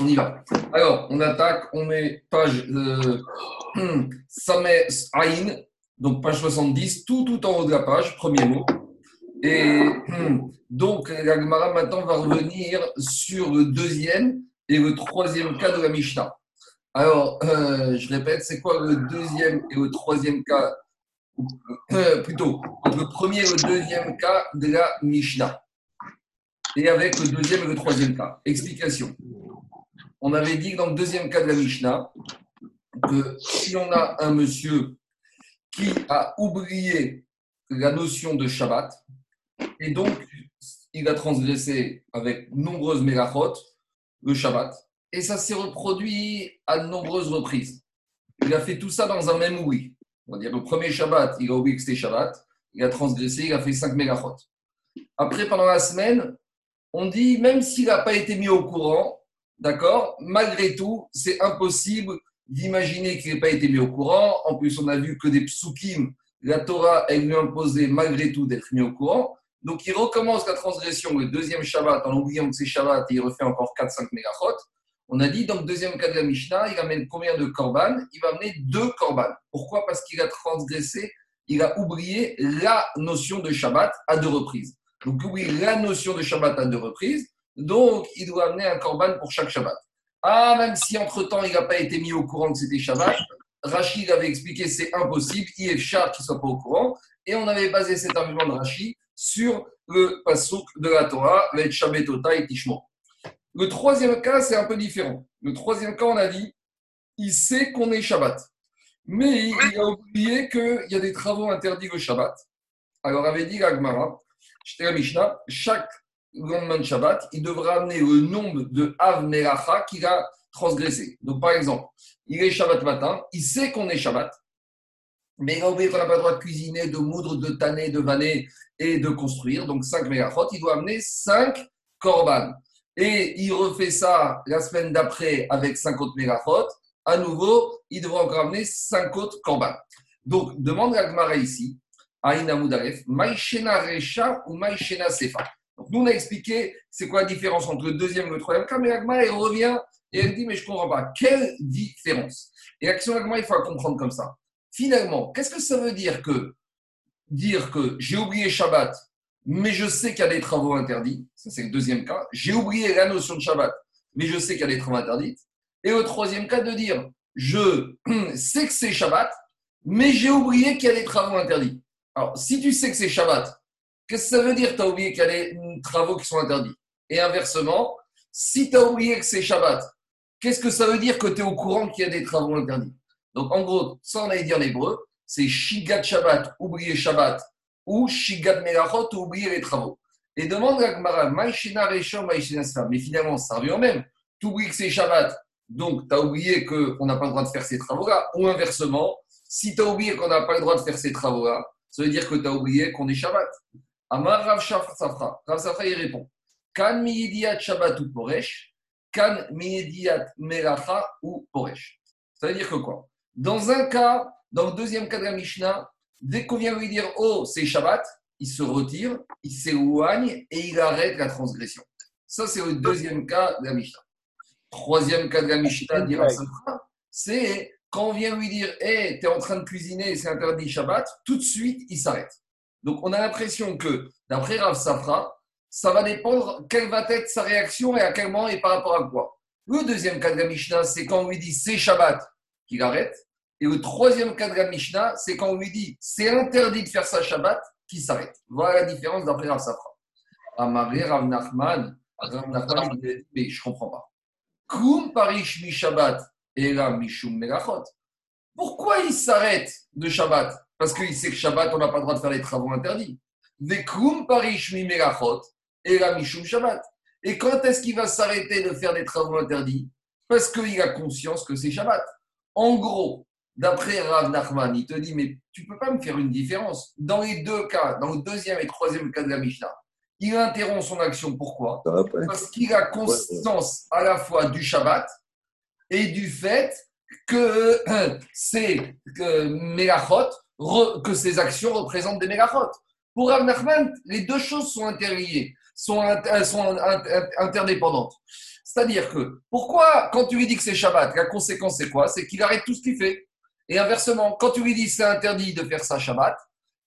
On y va. Alors, on attaque, on met page. Euh, Aïn, donc page 70, tout, tout en haut de la page, premier mot. Et donc, la Gemara maintenant va revenir sur le deuxième et le troisième cas de la Mishnah. Alors, euh, je répète, c'est quoi le deuxième et le troisième cas? Euh, Plutôt, le premier et le deuxième cas de la Mishnah. Et avec le deuxième et le troisième cas. Explication. On avait dit dans le deuxième cas de la Mishnah que si on a un monsieur qui a oublié la notion de Shabbat, et donc il a transgressé avec nombreuses mégachot le Shabbat, et ça s'est reproduit à de nombreuses reprises. Il a fait tout ça dans un même oubli. On va dire le premier Shabbat, il a oublié que c'était Shabbat, il a transgressé, il a fait 5 mégachot. Après, pendant la semaine, on dit, même s'il n'a pas été mis au courant, d'accord, malgré tout, c'est impossible d'imaginer qu'il n'ait pas été mis au courant. En plus, on a vu que des psukim, la Torah, elle lui imposait malgré tout d'être mis au courant. Donc, il recommence la transgression le deuxième Shabbat en oubliant que c'est Shabbat et il refait encore 4-5 mégachot. On a dit dans le deuxième cas de la Mishnah, il amène combien de korban? Il va amener deux korban. Pourquoi? Parce qu'il a transgressé, il a oublié la notion de Shabbat à deux reprises. Donc, oui, la notion de Shabbat à deux reprises. Donc, il doit amener un korban pour chaque Shabbat. Ah, même si entre-temps, il n'a pas été mis au courant que c'était Shabbat, Rachid avait expliqué c'est impossible, il est chat qui ne soit pas au courant. Et on avait basé cet argument de Rachid sur le pasuk de la Torah, le Shabbatota et Tishmo. Le troisième cas, c'est un peu différent. Le troisième cas, on a dit, il sait qu'on est Shabbat. Mais il a oublié qu'il y a des travaux interdits le Shabbat. Alors, avait dit l'Agmara, chaque lendemain de Shabbat, il devra amener le nombre de Av Melacha qu'il a transgressé. Donc, par exemple, il est Shabbat matin, il sait qu'on est Shabbat, mais il a oublié qu'on n'a pas le droit de cuisiner, de moudre, de tanner, de vanner et de construire. Donc, 5 Melachot, il doit amener 5 Korban et il refait ça la semaine d'après avec 50 mégafot, à nouveau, il devra encore amener 5 autres korban. Donc, demande à Gmara ici, Maïchena Recha ou Maïchena Sefa. Donc, nous, on a expliqué c'est quoi la différence entre le deuxième et le troisième cas, mais Agma, elle revient et elle dit, mais je ne comprends pas. Quelle différence? Et l'action Agma, il faut la comprendre comme ça. Finalement, qu'est-ce que ça veut dire que dire que j'ai oublié Shabbat mais je sais qu'il y a des travaux interdits? Ça, c'est le deuxième cas. J'ai oublié la notion de Shabbat, mais je sais qu'il y a des travaux interdits. Et au troisième cas, de dire, je sais que c'est Shabbat, mais j'ai oublié qu'il y a des travaux interdits. Alors, si tu sais que c'est Shabbat, qu'est-ce que ça veut dire tu as oublié qu'il y a des travaux qui sont interdits? Et inversement, si tu as oublié que c'est Shabbat, qu'est-ce que ça veut dire que tu es au courant qu'il y a des travaux interdits? Donc, en gros, ça, on a dit en hébreu, c'est Shigat Shabbat, oublier Shabbat, ou Shigat Melachot, ou oublier les travaux. Et demande à Gmara, Mais finalement, ça revient au même. Tu oublies que c'est Shabbat, donc tu as oublié qu'on n'a pas le droit de faire ces travaux-là. Ou inversement, si tu as oublié qu'on n'a pas le droit de faire ces travaux-là, ça veut dire que tu as oublié qu'on est Shabbat. Amar Rav Safra. Rav Safra, il répond Kan miyidiat Shabbat ou Poresh, Kan miyidiat Melacha ou Poresh. Ça veut dire que quoi? Dans un cas, dans le deuxième cas de la Mishnah, Dès qu'on vient lui dire Oh, c'est Shabbat, il se retire, il s'éloigne et il arrête la transgression. Ça, c'est le deuxième cas de la Mishnah. Troisième cas de la Mishnah, c'est quand on vient lui dire Hé, tu es en train de cuisiner, c'est interdit Shabbat, tout de suite, il s'arrête. Donc, on a l'impression que, d'après Rav Safra, ça va dépendre quelle va être sa réaction et à quel moment et par rapport à quoi. Le deuxième cas de la Mishnah, c'est quand on lui dit c'est Shabbat, qu'il arrête. Et le troisième cas de la Mishnah, c'est quand on lui dit c'est interdit de faire ça Shabbat, qui s'arrête. Voilà la différence d'après Rav Safra. Amaré Rav Nachman, Rav Nachman, mais je comprends pas. Kum parish mi Shabbat et la mishum melachot. Pourquoi il s'arrête de Shabbat? Parce qu'il sait que Shabbat, on n'a pas le droit de faire les travaux interdits. Vekum parish mi melachot et la mishum Shabbat. Et quand est-ce qu'il va s'arrêter de faire des travaux interdits? Parce qu'il a conscience que c'est Shabbat. En gros, D'après Rav Nachman, il te dit, mais tu ne peux pas me faire une différence. Dans les deux cas, dans le deuxième et troisième cas de la Mishnah, il interrompt son action. Pourquoi? Parce qu'il a conscience à la fois du Shabbat et du fait que c'est que, que ces actions représentent des mélachot. Pour Rav Nachman, les deux choses sont interliées. sont, sont interdépendantes. C'est-à-dire que, pourquoi, quand tu lui dis que c'est Shabbat, la conséquence c'est quoi? C'est qu'il arrête tout ce qu'il fait. Et inversement, quand tu lui dis c'est interdit de faire ça Shabbat,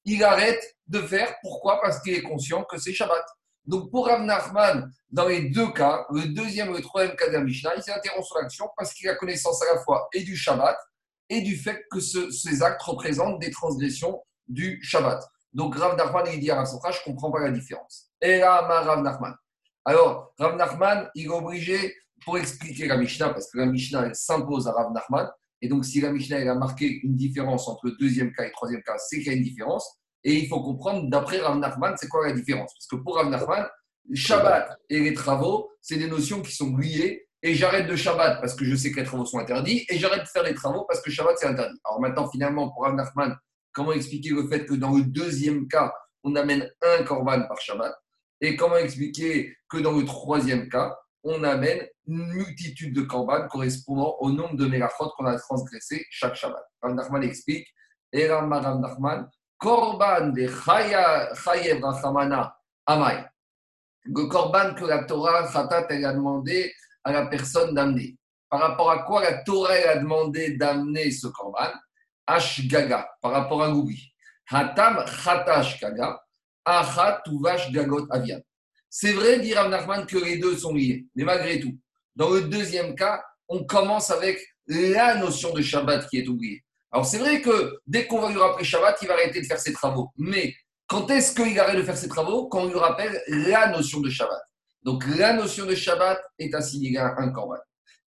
il arrête de faire. Pourquoi? Parce qu'il est conscient que c'est Shabbat. Donc pour Rav Nachman, dans les deux cas, le deuxième et le troisième cas de la Mishnah, il s'interrompt sur l'action parce qu'il a connaissance à la fois et du Shabbat et du fait que ces actes représentent des transgressions du Shabbat. Donc Rav Nachman, il dit à Rav je ne comprends pas la différence. Et là, ma Rav Nachman. Alors, Rav Nachman, il est obligé, pour expliquer la Mishnah, parce que la Mishnah s'impose à Rav Nachman, et donc si la Mishnah elle a marqué une différence entre le deuxième cas et le troisième cas, c'est qu'il y a une différence. Et il faut comprendre, d'après Rav Nachman, c'est quoi la différence? Parce que pour Rav Nachman, Shabbat et les travaux, c'est des notions qui sont liées. Et j'arrête de Shabbat parce que je sais que les travaux sont interdits. Et j'arrête de faire les travaux parce que Shabbat, c'est interdit. Alors maintenant, finalement, pour Rav Nachman, comment expliquer le fait que dans le deuxième cas, on amène un korban par Shabbat? Et comment expliquer que dans le troisième cas, on amène une multitude de korban correspondant au nombre de mélachot qu'on a transgressé chaque Shabbat? Rav Nachman explique, et Rav Nachman, Korban de Chayev Rachamana Amay. Le korban que la Torah a demandé à la personne d'amener. Par rapport à quoi la Torah a demandé d'amener ce korban? Ashgaga, par rapport à l'oubli. Hatam Khatash Gaga, Achat Tuvash Gagot Avian. C'est vrai, dit Rav Nachman, que les deux sont liés, mais malgré tout, dans le deuxième cas, on commence avec la notion de Shabbat qui est oubliée. Alors c'est vrai que dès qu'on va lui rappeler Shabbat, il va arrêter de faire ses travaux. Mais quand est-ce qu'il arrête de faire ses travaux? Quand on lui rappelle la notion de Shabbat. Donc la notion de Shabbat est assimilée à un.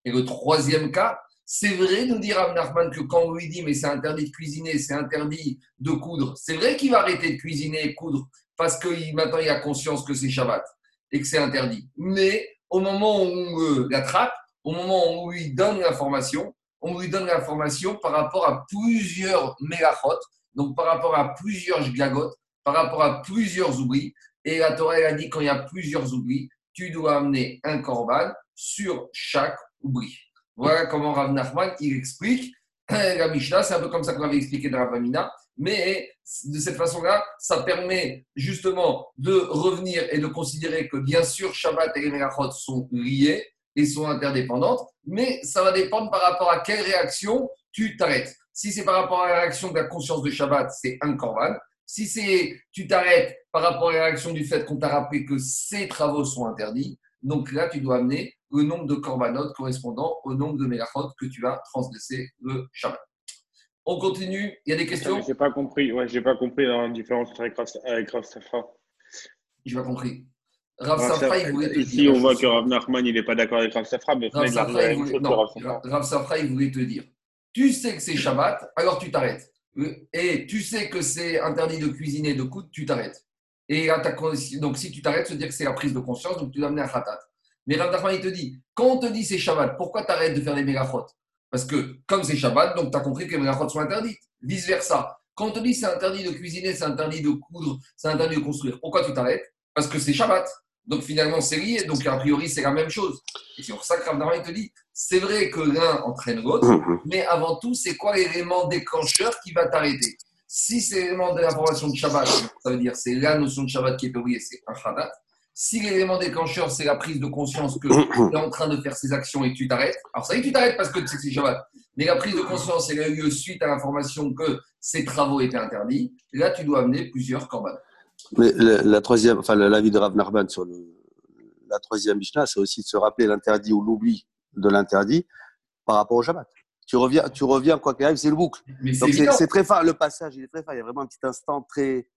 Et le troisième cas, c'est vrai, nous dit Rav Nachman, que quand on lui dit mais c'est interdit de cuisiner, c'est interdit de coudre, c'est vrai qu'il va arrêter de cuisiner et coudre parce que maintenant il a conscience que c'est Shabbat et que c'est interdit. Mais au moment où on l'attrape, au moment où on lui donne l'information, on lui donne l'information par rapport à plusieurs mégachot, donc par rapport à plusieurs gagotes, par rapport à plusieurs oublis. Et la Torah a dit quand il y a plusieurs oublis, tu dois amener un korban sur chaque oubli. Voilà comment Rav Nachman il explique la Mishnah, c'est un peu comme ça qu'on avait expliqué dans la mais de cette façon-là, ça permet justement de revenir et de considérer que bien sûr Shabbat et les Mélachot sont liés, et sont interdépendantes, mais ça va dépendre par rapport à quelle réaction tu t'arrêtes. Si c'est par rapport à la réaction de la conscience de Shabbat, c'est un korban. Si c'est tu t'arrêtes par rapport à la réaction du fait qu'on t'a rappelé que ces travaux sont interdits, donc là tu dois amener le nombre de korbanot correspondant au nombre de mélachot que tu vas transgresser le Shabbat. On continue. Il y a des questions? J'ai pas compris. Ouais, j'ai pas compris la différence avec Rav Safra. J'ai pas compris. Rav Safra, il voulait te Ici, dire. on voit que Rav Nachman, il n'est pas d'accord avec Rav Safra, mais Rav Safra, il voulait... non, Rav Safra, il voulait te dire tu sais que c'est Shabbat, alors tu t'arrêtes. Et tu sais que c'est interdit de cuisiner de coudre, tu t'arrêtes. Et donc, si tu t'arrêtes, veut dire que c'est la prise de conscience, donc tu dois amener un khatat. Mais Rav Nachman, il te dit quand on te dit c'est Shabbat, pourquoi tu arrêtes de faire les mégachot Parce que comme c'est Shabbat, donc tu as compris que les mégachot sont interdites. Vice versa. Quand on te dit c'est interdit de cuisiner, c'est interdit de coudre, c'est interdit de construire, pourquoi tu t'arrêtes? Parce que c'est Shabbat. Donc finalement, c'est lié. Donc a priori, c'est la même chose. Et c'est pour ça que Rav te dit c'est vrai que l'un entraîne l'autre, mhm. mais avant tout, c'est quoi l'élément déclencheur qui va t'arrêter? Si c'est l'élément de l'information de Shabbat, ça veut dire c'est la notion de Shabbat qui est oubliée, c'est un Shabbat. Si l'élément déclencheur, c'est la prise de conscience que tu es en train de faire ces actions et que tu t'arrêtes, alors ça y est, tu t'arrêtes parce que tu sais que c'est Shabbat. Mais la prise de conscience, elle a eu lieu suite à l'information que ces travaux étaient interdits. là, tu dois amener plusieurs corbanes. Mais la, troisième, enfin, l'avis de Rav Narban sur le, la troisième Mishnah, c'est aussi de se rappeler l'interdit ou l'oubli de l'interdit par rapport au Shabbat. Tu reviens, tu reviens quoi qu'il arrive, c'est le boucle. Donc c'est très fin. Le passage, il est très fin. Il y a vraiment un petit instant très.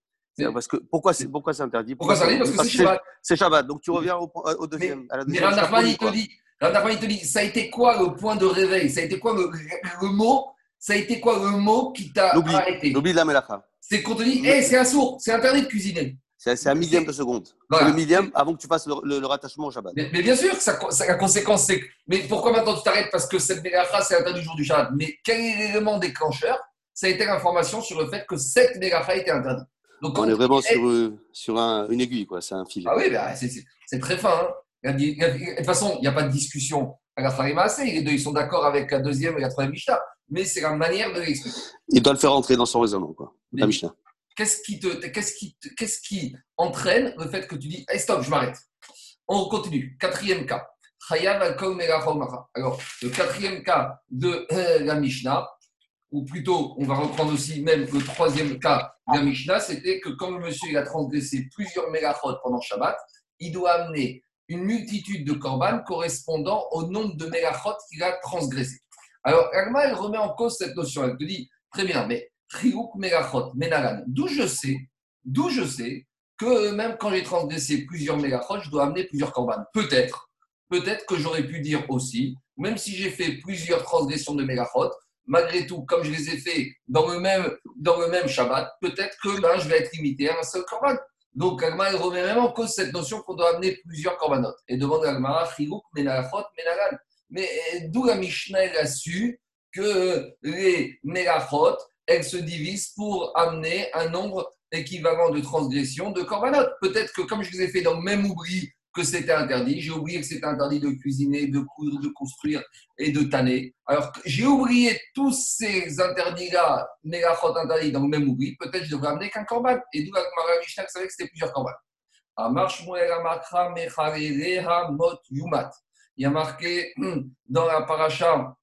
Parce que pourquoi c'est pourquoi c'est interdit? Pourquoi c'est interdit? Parce que c'est Shabbat. C'est Shabbat. Donc tu reviens au, au deuxième. Mais, à la deuxième mais Rav il te dit, il te dit, ça a été quoi le point de réveil? Ça a été quoi le, le mot? Ça a été quoi le mot qui t'a arrêté? L'oubli de la melacha. C'est qu'on te dit, hey, c'est un sourd, c'est interdit de cuisiner. C'est un millième de seconde. Le millième avant que tu fasses le, rattachement au Shabbat. Mais, bien sûr, ça, la conséquence, c'est. Mais pourquoi maintenant tu t'arrêtes? Parce que cette mégacha, c'est interdit du jour du Shabbat. Mais quel est l'élément déclencheur? Ça a été l'information sur le fait que cette mégacha était interdite. Donc, on est vraiment sur, euh, sur un, une aiguille, quoi. C'est un fil. Ah oui, bah, c'est très fin. Hein. De toute façon, il n'y a pas de discussion à la assez. Les deux, ils sont d'accord avec la deuxième et la troisième Mishnah. Mais c'est la manière de l'expliquer. Il doit le faire entrer dans son raisonnement, quoi. La Mishnah. Qu'est-ce qui, te, qu'est-ce, qui, qu'est-ce qui entraîne le fait que tu dis hey, stop, je m'arrête On continue. Quatrième cas. Alors, le quatrième cas de euh, la Mishnah, ou plutôt, on va reprendre aussi même le troisième cas de la Mishnah, c'était que quand le monsieur il a transgressé plusieurs mégachot pendant Shabbat, il doit amener une multitude de korban correspondant au nombre de mégachot qu'il a transgressé. Alors, Agma, elle remet en cause cette notion. Elle te dit, très bien, mais Triouk Megachot, Menagan. D'où je sais, d'où je sais que même quand j'ai transgressé plusieurs Megachot, je dois amener plusieurs korban. Peut-être, peut-être que j'aurais pu dire aussi, même si j'ai fait plusieurs transgressions de Megachot, malgré tout, comme je les ai fait dans le même, dans le même Shabbat, peut-être que ben, je vais être limité à un seul korban. Donc, Agma, elle remet même en cause cette notion qu'on doit amener plusieurs korbanot. Et demande à Agma, Triouk Menachot, Menagan. Mais d'où la Mishnah a su que les Megachot, elle se divise pour amener un nombre équivalent de transgressions de korbanot. Peut-être que comme je vous ai fait dans le même oubli que c'était interdit, j'ai oublié que c'était interdit de cuisiner, de coudre, de construire et de tanner. Alors j'ai oublié tous ces interdits-là, mégachot interdits dans le même oubli, peut-être je devrais amener qu'un korban. Et d'où la Mishnah savait que c'était plusieurs korban. Il y a marqué dans la paracha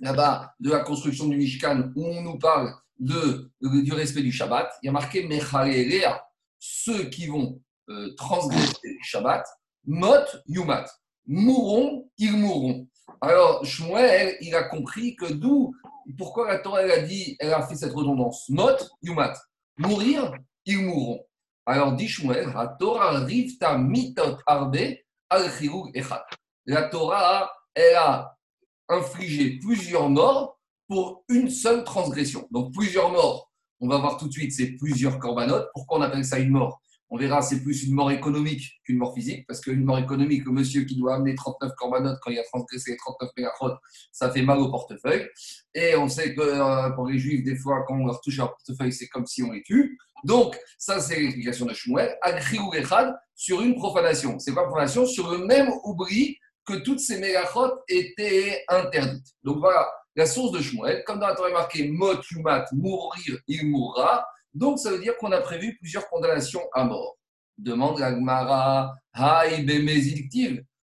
là-bas de la construction du Mishkan où on nous parle de, du respect du Shabbat, il y a marqué Mechalelea, ceux qui vont euh, transgresser le Shabbat, Mot Yumat, mourront, ils mourront. Alors, Shmuel, il a compris que d'où, pourquoi la Torah elle a dit, elle a fait cette redondance, Mot Yumat, mourir, ils mourront. Alors, dit Shmuel, la Torah rivta mitot arbe al echad. La Torah, elle a infliger plusieurs morts pour une seule transgression. Donc plusieurs morts, on va voir tout de suite, c'est plusieurs corbanotes. Pourquoi on appelle ça une mort? On verra, c'est plus une mort économique qu'une mort physique, parce qu'une mort économique, le monsieur qui doit amener 39 corbanotes quand il a transgressé les 39 mégachrotes, ça fait mal au portefeuille. Et on sait que euh, pour les juifs, des fois, quand on leur touche leur portefeuille, c'est comme si on les tue. Donc, ça, c'est l'explication de Shmuel. Agriou sur une profanation. C'est pas profanation Sur le même oubli que toutes ces mégachot étaient interdites. Donc voilà, la source de Shmuel, comme dans la Torah marqué mot yumat, mourir, il mourra. Donc ça veut dire qu'on a prévu plusieurs condamnations à mort. Demande la Gemara,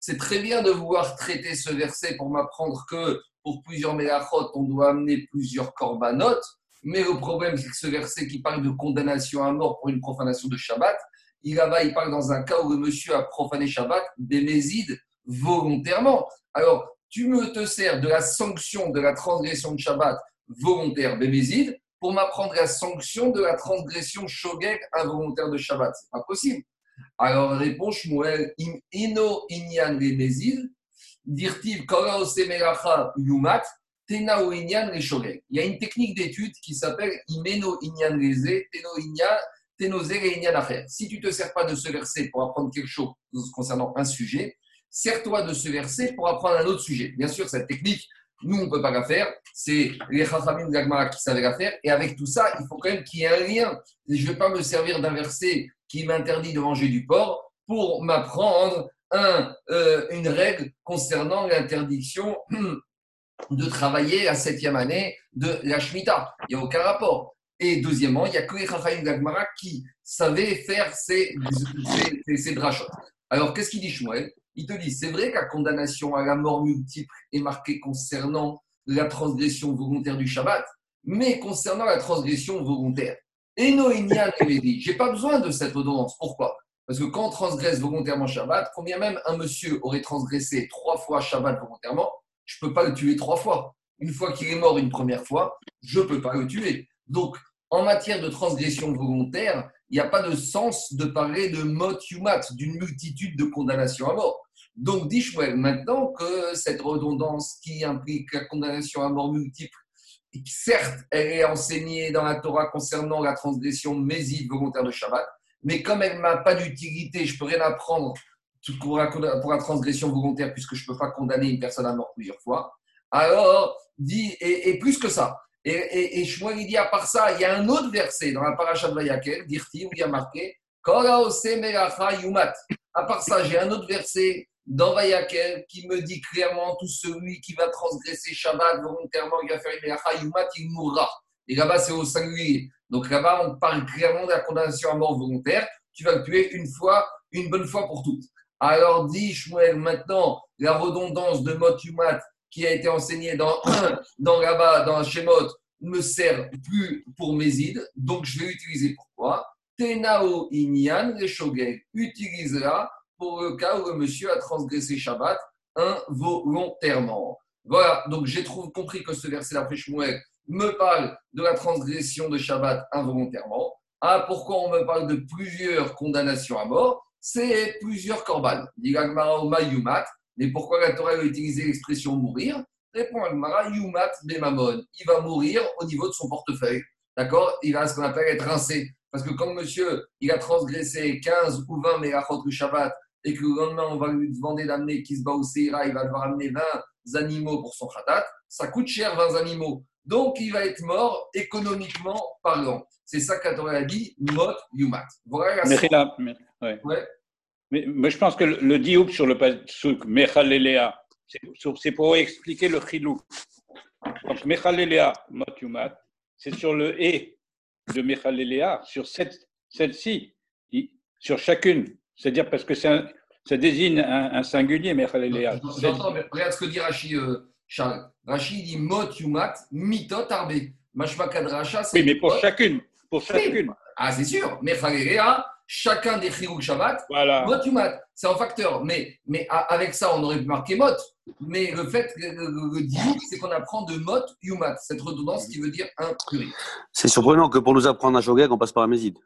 C'est très bien de vouloir traiter ce verset pour m'apprendre que pour plusieurs mégachot, on doit amener plusieurs corbanotes. Mais le problème, c'est que ce verset qui parle de condamnation à mort pour une profanation de Shabbat, il, là il parle dans un cas où le monsieur a profané Shabbat, bémézide, volontairement. Alors, tu me te sers de la sanction de la transgression de Shabbat volontaire bémézide pour m'apprendre la sanction de la transgression shogeg involontaire de Shabbat. C'est pas possible. Alors, réponse Shmuel, im inyan bémézide, dirtiv yumat, tena inyan shogeg. Il y a une technique d'étude qui s'appelle imeno inyan leze, teno inyan, Si tu te sers pas de ce verset pour apprendre quelque chose concernant un sujet, sers-toi de ce verset pour apprendre un autre sujet. Bien sûr, cette technique, nous, on ne peut pas la faire. C'est les Chachamim d'Agmara qui savaient la faire. Et avec tout ça, il faut quand même qu'il y ait un lien. Je ne vais pas me servir d'un verset qui m'interdit de manger du porc pour m'apprendre euh, une règle concernant l'interdiction de travailler la septième année de la Shemitah. Il n'y a aucun rapport. Et deuxièmement, il n'y a que les d'Agmara qui savaient faire ces, ces, ces, Alors, qu'est-ce qu'il dit Shmuel? Il te dit, c'est vrai qu'à condamnation à la mort multiple est marquée concernant la transgression volontaire du Shabbat, mais concernant la transgression volontaire. Et Noénian dit, j'ai pas besoin de cette ordonnance. Pourquoi? Parce que quand on transgresse volontairement Shabbat, combien même un monsieur aurait transgressé trois fois Shabbat volontairement, je peux pas le tuer trois fois. Une fois qu'il est mort une première fois, je peux pas le tuer. Donc, en matière de transgression volontaire, il n'y a pas de sens de parler de mot yumat, d'une multitude de condamnations à mort. Donc, dit maintenant que cette redondance qui implique la condamnation à mort multiple, certes, elle est enseignée dans la Torah concernant la transgression méside volontaire de Shabbat, mais comme elle n'a pas d'utilité, je peux rien apprendre pour la, pour la transgression volontaire puisque je ne peux pas condamner une personne à mort plusieurs fois. Alors, dit, et, plus que ça, et, et, et il dit à part ça, il y a un autre verset dans la paracha de Vayakel, où il y a marqué Yumat. À part ça, j'ai un autre verset dans Vayakel qui me dit clairement tout celui qui va transgresser Shabbat volontairement, il va faire une Yumat, il mourra. Et là-bas, c'est au singulier. Donc là-bas, on parle clairement de la condamnation à mort volontaire. Tu vas le tuer une fois, une bonne fois pour toutes. Alors dit Shmuel, maintenant, la redondance de Mot Yumat qui a été enseignée dans, dans là-bas, dans Shemot, me sert plus pour Mézid, donc je vais l'utiliser pourquoi? Tenao Inyan, les Shogeg, utilise-la pour le cas où le monsieur a transgressé Shabbat involontairement. Voilà, donc j'ai compris que ce verset d'après Shmuel me parle de la transgression de Shabbat involontairement. Ah, pourquoi on me parle de plusieurs condamnations à mort? C'est plusieurs korban. Yumat. Mais pourquoi la Torah a utilisé l'expression mourir? Répond Agmara Yumat Bemamon. Il va mourir au niveau de son portefeuille. D'accord? Il va ce qu'on appelle être rincé. Parce que quand monsieur il a transgressé 15 ou 20 mégachot du Shabbat et que le lendemain on va lui demander d'amener Kisba ou Seira, il va devoir amener 20 animaux pour son khatat, ça coûte cher 20 animaux. Donc il va être mort économiquement parlant. C'est ça qu'Atoré a dit, mot yumat. Voilà mais, ouais. Mais, mais, je pense que le, le dioub sur le pasuk Mechalelea, c'est pour expliquer le chilou. Donc Mechalelea, mot yumat, c'est sur le et de Mechalelea, sur celle-ci, sur chacune. C'est-à-dire parce que ça désigne un, singulier, Mechalelea. J'entends, mais regarde ce que dit Rashi, euh, Charles. Dit mot yumat, mitot arbe. Racha, c'est. Oui, mais pour chacune. Pour chacune. Ah, c'est sûr. Mechalelea, chacun des Chirou Shabbat, voilà. mot yumat, c'est un facteur. Mais, mais avec ça, on aurait pu marquer mot. Mais le fait, le, le, c'est qu'on apprend de mot yumat, cette redondance qui veut dire un purée. C'est surprenant que pour nous apprendre à Shogeg, on passe par la Méside.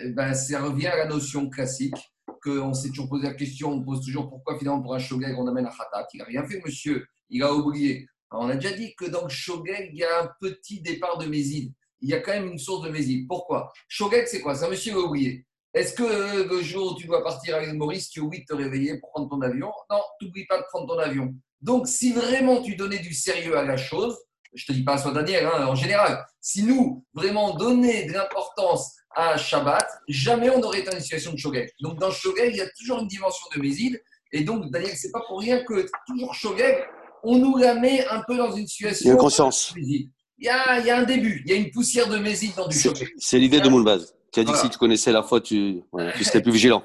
Eh ben, ça revient à la notion classique qu'on s'est toujours posé la question, on pose toujours pourquoi finalement pour un shogeg on amène un khatat. Il n'a rien fait, monsieur, il a oublié. on a déjà dit que dans le shogeg, il y a un petit départ de méside. Il y a quand même une source de méside. Pourquoi? Shogeg, c'est quoi? C'est un monsieur qui a oublié. Est-ce que le jour où tu dois partir avec Maurice, tu oublies de te réveiller pour prendre ton avion? Non, tu n'oublies pas de prendre ton avion. Donc, si vraiment tu donnais du sérieux à la chose, je ne te dis pas à soi Daniel, hein, en général, si nous vraiment donner de l'importance à Shabbat, jamais on n'aurait été dans une situation de Shogeg. Donc dans Shogeg, il y a toujours une dimension de Mézid. Et donc, Daniel, c'est pas pour rien que toujours Shogeg, on nous la met un peu dans une situation. Il y a conscience. Il y a, il y a un début, il y a une poussière de Mézid dans du Shogeg. C'est l'idée de Moulbaz. Tu as dit que si tu connaissais la faute, tu, tu serais plus vigilant.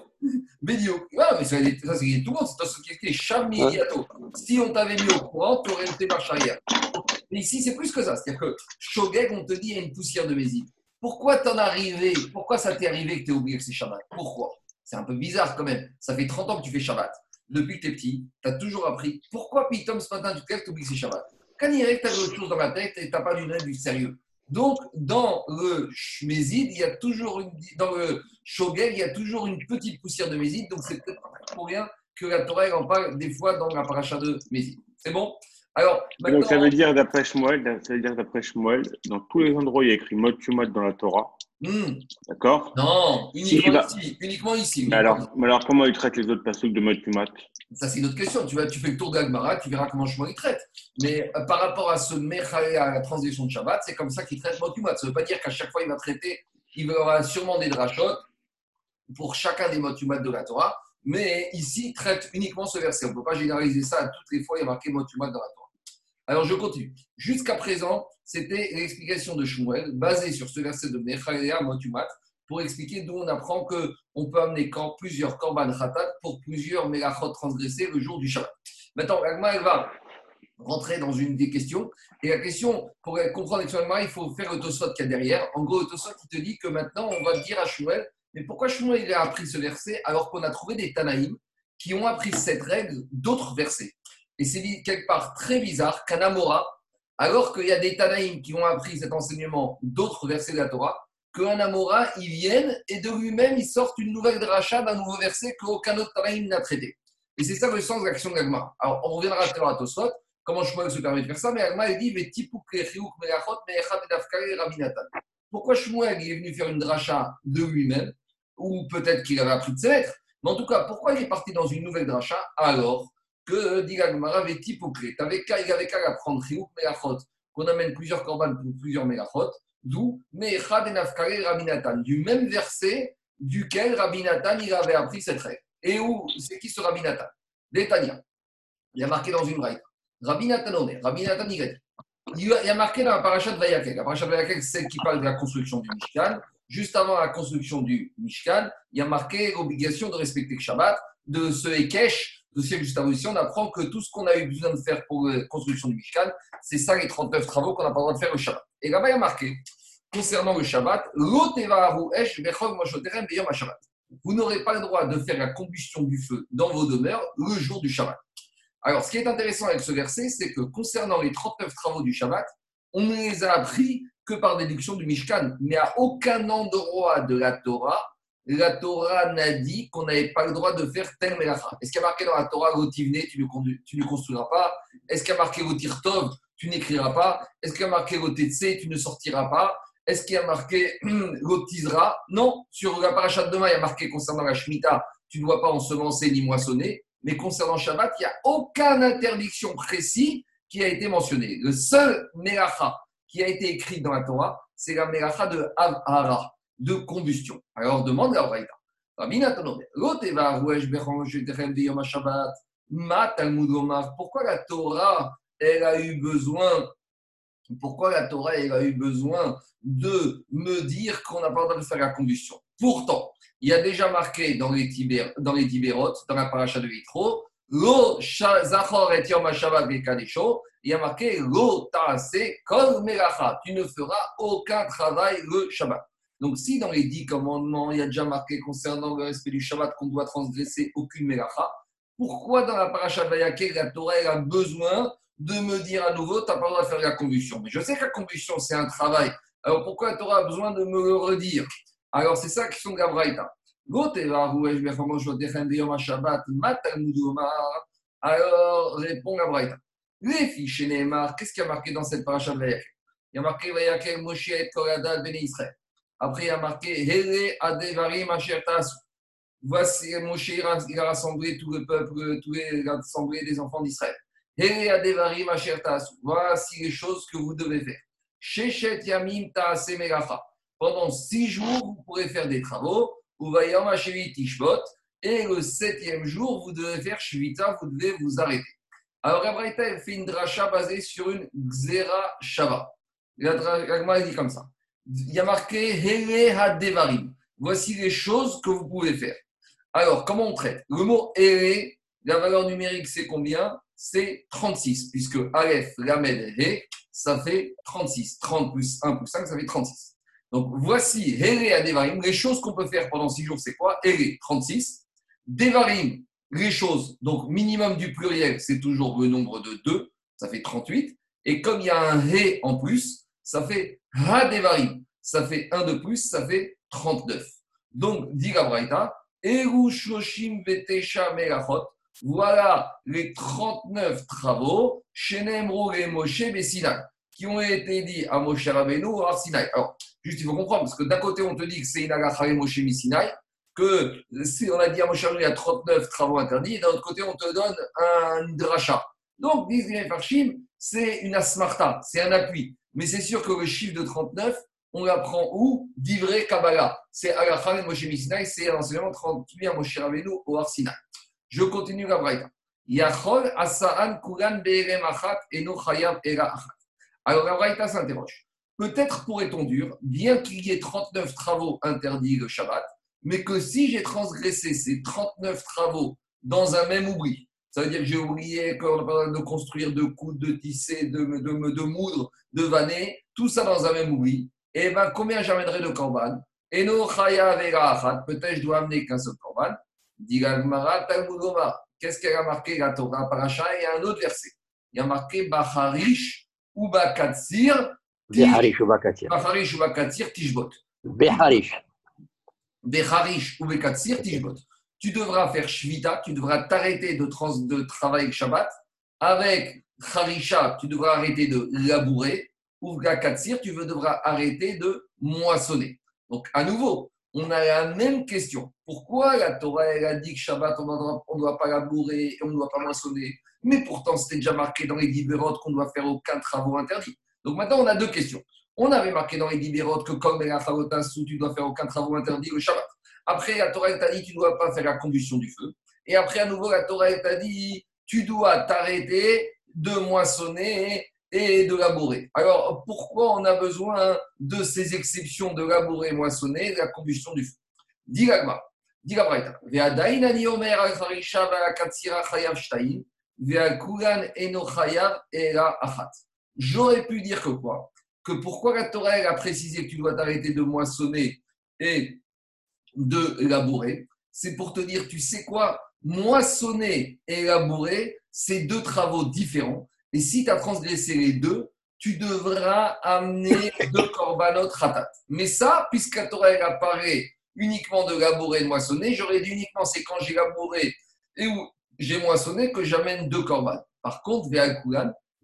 Médio. Ouais, mais ça, c'est tout le monde. C'est ce qui est Cham Si on t'avait mis au courant, tu aurais été marche arrière. Mais ici, c'est plus que ça. C'est-à-dire que Shogeg, on te dit, il y a une poussière de Mézid. Pourquoi t'en arrivé? Pourquoi ça t'est arrivé que tu oublié que c'est Shabbat? Pourquoi? C'est un peu bizarre quand même. Ça fait 30 ans que tu fais Shabbat. Depuis que tu es petit, tu as toujours appris. Pourquoi, puis Tom, ce matin, tu te lèves, que c'est Shabbat? Quand il que tu as autre chose dans la tête et tu n'as pas du, du sérieux. Donc, dans le Shmezid, il y a toujours une, dans le Shogel, il y a toujours une petite poussière de Mézid. Donc, c'est peut-être pour rien que la Torah en parle des fois dans la paracha de Mézid. C'est bon? Alors, Donc ça veut dire d'après Shmuel, ça veut dire d'après Shmuel, dans tous les endroits où il y a écrit mot tumot dans la Torah. Hmm. D'accord Non, uniquement ici. Uniquement ici Mais alors, alors, comment il traite les autres passages de mot tumot Ça, c'est une autre question. Tu, vas, tu fais le tour d'Agmara, tu verras comment Shmuel il traite. Mais euh, par rapport à ce Mechale, à la transition de Shabbat, c'est comme ça qu'il traite mot tumot. Ça ne veut pas dire qu'à chaque fois, il va traiter, il aura sûrement des drachot pour chacun des mot de la Torah. Mais ici, il traite uniquement ce verset. On ne peut pas généraliser ça à toutes les fois, il y a marqué mot dans la Torah. Alors je continue. Jusqu'à présent, c'était l'explication de Shmuel, basée sur ce verset de Mechalea Motumat, pour expliquer d'où on apprend qu'on peut amener plusieurs korban khatat pour plusieurs mégachot transgressés le jour du Shabbat. Maintenant, Agma, elle va rentrer dans une des questions. Et la question, pour comprendre exactement, il faut faire le qu'il y a derrière. En gros, le Tosot, il te dit que maintenant, on va dire à Shmuel, mais pourquoi Shmuel a appris ce verset alors qu'on a trouvé des Tanaïm qui ont appris cette règle d'autres versets? Et c'est quelque part très bizarre qu'un Amora, alors qu'il y a des Tanaïm qui ont appris cet enseignement d'autres versets de la Torah, qu'un Amora, il vienne et de lui-même, il sorte une nouvelle dracha d'un nouveau verset qu'aucun autre Tanaïm n'a traité. Et c'est ça le sens de l'action d'Agma. Alors, on reviendra tout à l'heure à Tosfot, comment Shmuel se permet de faire ça, mais Agma, il dit Pourquoi Shmuel est venu faire une dracha de lui-même, ou peut-être qu'il avait appris de ses lettres, mais en tout cas, pourquoi il est parti dans une nouvelle dracha alors que dit Gagmara avait hypocrite. Il avait qu'à apprendre qu'on amène plusieurs corbanes pour plusieurs mégachot, d'où Mechad et Rabinatan, du même verset duquel Rabinatan il avait appris cette règle. Et où c'est qui ce Rabinatan Détania. Il a marqué dans une règle. Rabinatan on est. Rabinatan il a dit il y a marqué dans la paracha de Vayakel. La paracha de Vayakel, c'est celle qui parle de la construction du Mishkan. Juste avant la construction du Mishkan, il y a marqué l'obligation de respecter le Shabbat, de ce Ekesh, de ce juste avant ici, on apprend que tout ce qu'on a eu besoin de faire pour la construction du Mishkan, c'est ça les 39 travaux qu'on n'a pas le droit de faire le Shabbat. Et là-bas, il y a marqué, concernant le Shabbat, vous n'aurez pas le droit de faire la combustion du feu dans vos demeures le jour du Shabbat. Alors, ce qui est intéressant avec ce verset, c'est que concernant les 39 travaux du Shabbat, on ne les a appris que par déduction du Mishkan. Mais à aucun endroit de la Torah, la Torah n'a dit qu'on n'avait pas le droit de faire tel melacha. Est-ce qu'il y a marqué dans la Torah, Lotivne, tu ne construiras pas? Est-ce qu'il y a marqué Lotirtov, tu n'écriras pas? Est-ce qu'il y a marqué Lotetse, tu ne sortiras pas? Est-ce qu'il y a marqué Lotizra Non, sur la paracha de demain, il y a marqué concernant la Shemitah, tu ne dois pas ensemencer ni moissonner. Mais concernant Shabbat, il n'y a aucune interdiction précise qui a été mentionnée. Le seul melacha qui a été écrit dans la Torah, c'est la melacha de Avara, de combustion. Alors demande la Braïta. Pourquoi la Torah, elle a eu besoin pourquoi la Torah elle a eu besoin de me dire qu'on n'a pas le droit de faire la combustion? Pourtant, il y a déjà marqué dans les, tibér, dans les Tibérotes, dans la paracha de Yitro, Lo Zachor et Yom il y a marqué Lo Taase Kol Melacha, tu ne feras aucun travail le Shabbat. Donc, si dans les dix commandements, il y a déjà marqué concernant le respect du Shabbat qu'on doit transgresser aucune Melacha, pourquoi dans la paracha de la Torah a besoin de me dire à nouveau, tu n'as pas le droit de faire la combustion Mais je sais que la combustion, c'est un travail. Alors pourquoi la Torah a besoin de me le redire? Alors, c'est ça qui sont Gabraïta. Alors, répond Gabraïta. Les fiches Neymar, qu'est-ce qu'il y a marqué dans cette paracha de Vayakel Il y a marqué Vayakel Moshe et Koradal Ben Israël. Après, il a marqué Hele Adevarim Voici Moshe, il a rassemblé tout le peuple, tous les rassemblés des enfants d'Israël. Hele Adevarim Voici les choses que vous devez faire. Shechet Yamim Taase pendant six jours, vous pourrez faire des travaux. Et le septième jour, vous devez faire Shvita, vous devez vous arrêter. Alors, Abraïta, fait une dracha basée sur une Xera Shava. La dit comme ça. Il y a marqué Hele Hadevarim. Voici les choses que vous pouvez faire. Alors, comment on traite? Le mot Hele, la valeur numérique, c'est combien? C'est 36, puisque Aleph, Lamed, He, ça fait 36. 30 plus 1 plus 5, ça fait 36. Donc voici Here Devarim, les choses qu'on peut faire pendant six jours, c'est quoi? Here, 36. Devarim, les choses, donc minimum du pluriel, c'est toujours le nombre de 2, ça fait 38. Et comme il y a un He en plus, ça fait Ha Devarim, ça fait un de plus, ça fait 39. Donc, dit Vetesha Melachot, voilà les 39 travaux, Bessinai, qui ont été dit à Moshe Rabbeinu ou à Sinai. Alors, Juste, il faut comprendre, parce que d'un côté, on te dit que c'est une agacha Moshe Sinai, que si on a dit à Moshe il y a 39 travaux interdits, et d'un autre côté, on te donne un dracha. Donc, disent les Farshim, c'est une asmarta, c'est un appui. Mais c'est sûr que le chiffre de 39, on l'apprend où Divré Kabbalah. C'est agacha Moshe Sinai, c'est l'enseignement 38 à Moshe Rabbeinu au Arsina. Je continue la braïta. Yachol asa'an kulan be'erem achat eno era achat. Alors la braïta s'interroge. Peut-être pourrait-on dire, bien qu'il y ait 39 travaux interdits le Shabbat, mais que si j'ai transgressé ces 39 travaux dans un même oubli, ça veut dire que j'ai oublié de construire, de coudre, de tisser, de, de, de, moudre, de vanner, tout ça dans un même oubli, eh bien combien j'amènerai de korban? Et no peut-être je dois amener qu'un seul korban. Qu'est-ce qu'elle a marqué la Torah? Paracha Il y a un autre verset. Il y a marqué Bacharish ou Bakatsir Beharish ou Bakatir. Beharish ou Bakatir, Tishbot. Beharish. Beharish ou Bakatir, Tishbot. Tu devras faire Shvita, tu devras t'arrêter de, trans, de travailler Shabbat. Avec Harisha, tu devras arrêter de labourer. Ou Bakatir, tu devras arrêter de moissonner. Donc, à nouveau, on a la même question. Pourquoi la Torah elle a dit que Shabbat, on ne doit pas labourer et on ne doit pas moissonner? Mais pourtant, c'était déjà marqué dans les Dibérot qu'on doit faire aucun travaux interdits. Donc maintenant, on a deux questions. On avait marqué dans les Dibérot que comme la où tu dois faire aucun travaux interdit le Shabbat. Après, la Torah t'a dit tu ne dois pas faire la combustion du feu. Et après, à nouveau, la Torah t'a dit tu dois t'arrêter de moissonner et de labourer. Alors, pourquoi on a besoin de ces exceptions de labourer, moissonner, la combustion du feu? Ve'akulan eno chayav era achat. J'aurais pu dire que quoi? Que pourquoi la Torah a précisé que tu dois t'arrêter de moissonner et de labourer? C'est pour te dire, tu sais quoi? Moissonner et labourer, c'est deux travaux différents. Et si tu as transgressé les deux, tu devras amener deux korbanot ratat. Mais ça, puisque la Torah apparaît uniquement de labourer et de moissonner, j'aurais dit uniquement c'est quand j'ai labouré et où j'ai moissonné que j'amène deux korban. Par contre, Ve'al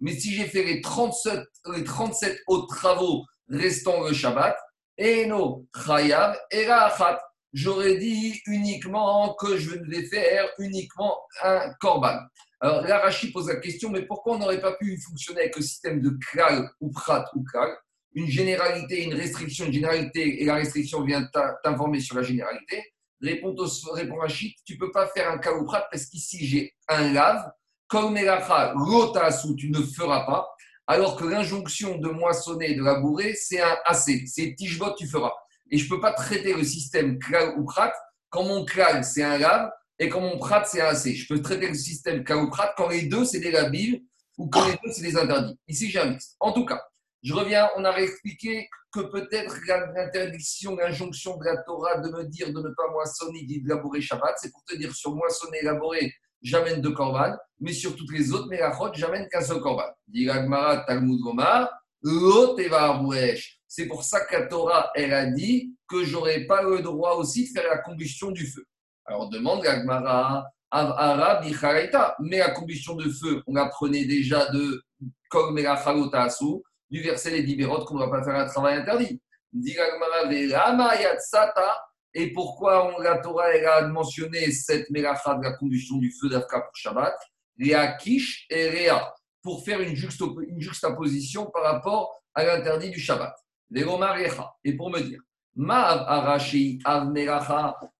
mais si j'ai fait les 37, les 37 autres travaux restant le Shabbat, Eno Chayav et Achat, j'aurais dit uniquement que je vais faire uniquement un korban. Alors là, Rachid pose la question, mais pourquoi on n'aurait pas pu fonctionner avec le système de klal ou prat ou klal Une généralité, une restriction, une généralité, et la restriction vient t'informer sur la généralité. Répond, répond Rachid, tu ne peux pas faire un klal ou prat parce qu'ici j'ai un lave, comme melacha, où tu ne feras pas, alors que l'injonction de moissonner et de labourer, c'est un assez, c'est tishbot, tu feras. Et je ne peux pas traiter le système klal ou prat quand mon klal, c'est un lave, et quand mon prat, c'est assez. Je peux traiter le système Kao-Prat quand les deux, c'est des labiles ou quand les deux, c'est des interdits. Ici, j'ai un mix. En tout cas, je reviens, on a expliqué que peut-être l'interdiction, l'injonction de la Torah de me dire de ne pas moissonner, de labourer Shabbat, c'est pour te dire sur moissonner, labourer, j'amène deux korban, mais sur toutes les autres mélachot, j'amène qu'un seul korban. Dit Talmud Gomar, c'est pour ça que la Torah, elle a dit que j'aurais pas le droit aussi de faire la combustion du feu. Alors demande Gagmara, Arabi mais la combustion de feu, on apprenait déjà de du verset des Dibérot qu'on ne va pas faire un travail interdit. Et pourquoi on, la Torah a mentionné cette mélacha de la combustion du feu d'Afka pour Shabbat? Réa Kish et Réa, pour faire une, juxtaposition par rapport à l'interdit du Shabbat. Et pour me dire,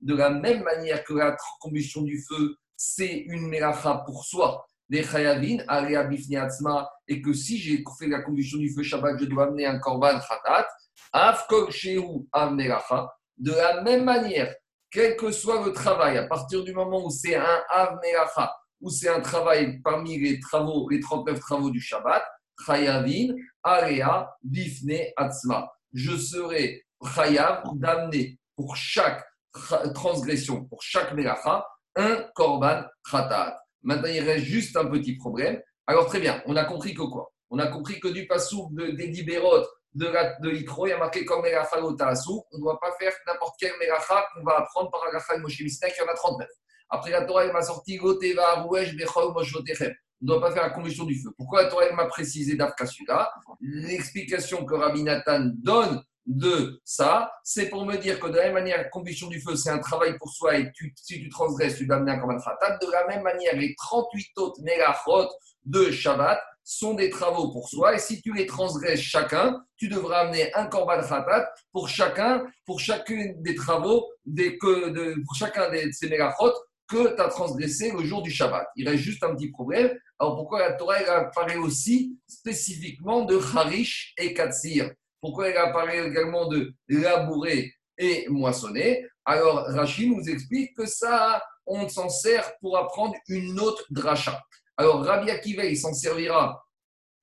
de la même manière que la combustion du feu, c'est une melacha pour soi, des chayavin, et que si j'ai fait la combustion du feu Shabbat, je dois amener un korban khatat, afkol de la même manière, quel que soit le travail, à partir du moment où c'est un av où c'est un travail parmi les travaux, les 39 travaux du Shabbat, chayavin, area, bifne, atzma. Je serai chayav d'amener pour chaque transgression, pour chaque melacha, un korban khatat. Maintenant, il reste juste un petit problème. Alors, très bien, on a compris que quoi? On a compris que du pasouk de, des libérotes de, la, de il y a marqué comme melacha On ne doit pas faire n'importe quel melacha qu'on va apprendre par la Moshe Misnek, il y en a 39. Après, la Torah, elle m'a sorti Goteva, Rouej, Bechol, Moshotechem. Ne doit pas faire la combustion du feu. Pourquoi la Torah, m'a précisé d'Afkasuda L'explication que Rabbi Nathan donne de ça, c'est pour me dire que de la même manière, la combustion du feu, c'est un travail pour soi et si tu transgresses, tu dois amener un korban. De la même manière, les 38 autres mégachot de Shabbat sont des travaux pour soi et si tu les transgresses chacun, tu devras amener un korban khatat pour chacun, pour chacun des travaux, pour chacun de ces que tu as transgressé le jour du Shabbat. Il reste juste un petit problème. Alors pourquoi la Torah apparaît aussi spécifiquement de Harish et Katsir? Pourquoi il apparaît également de labourer et moissonner Alors, Rachid nous explique que ça, on s'en sert pour apprendre une autre dracha. Alors, Rabbi Akiva, il s'en servira,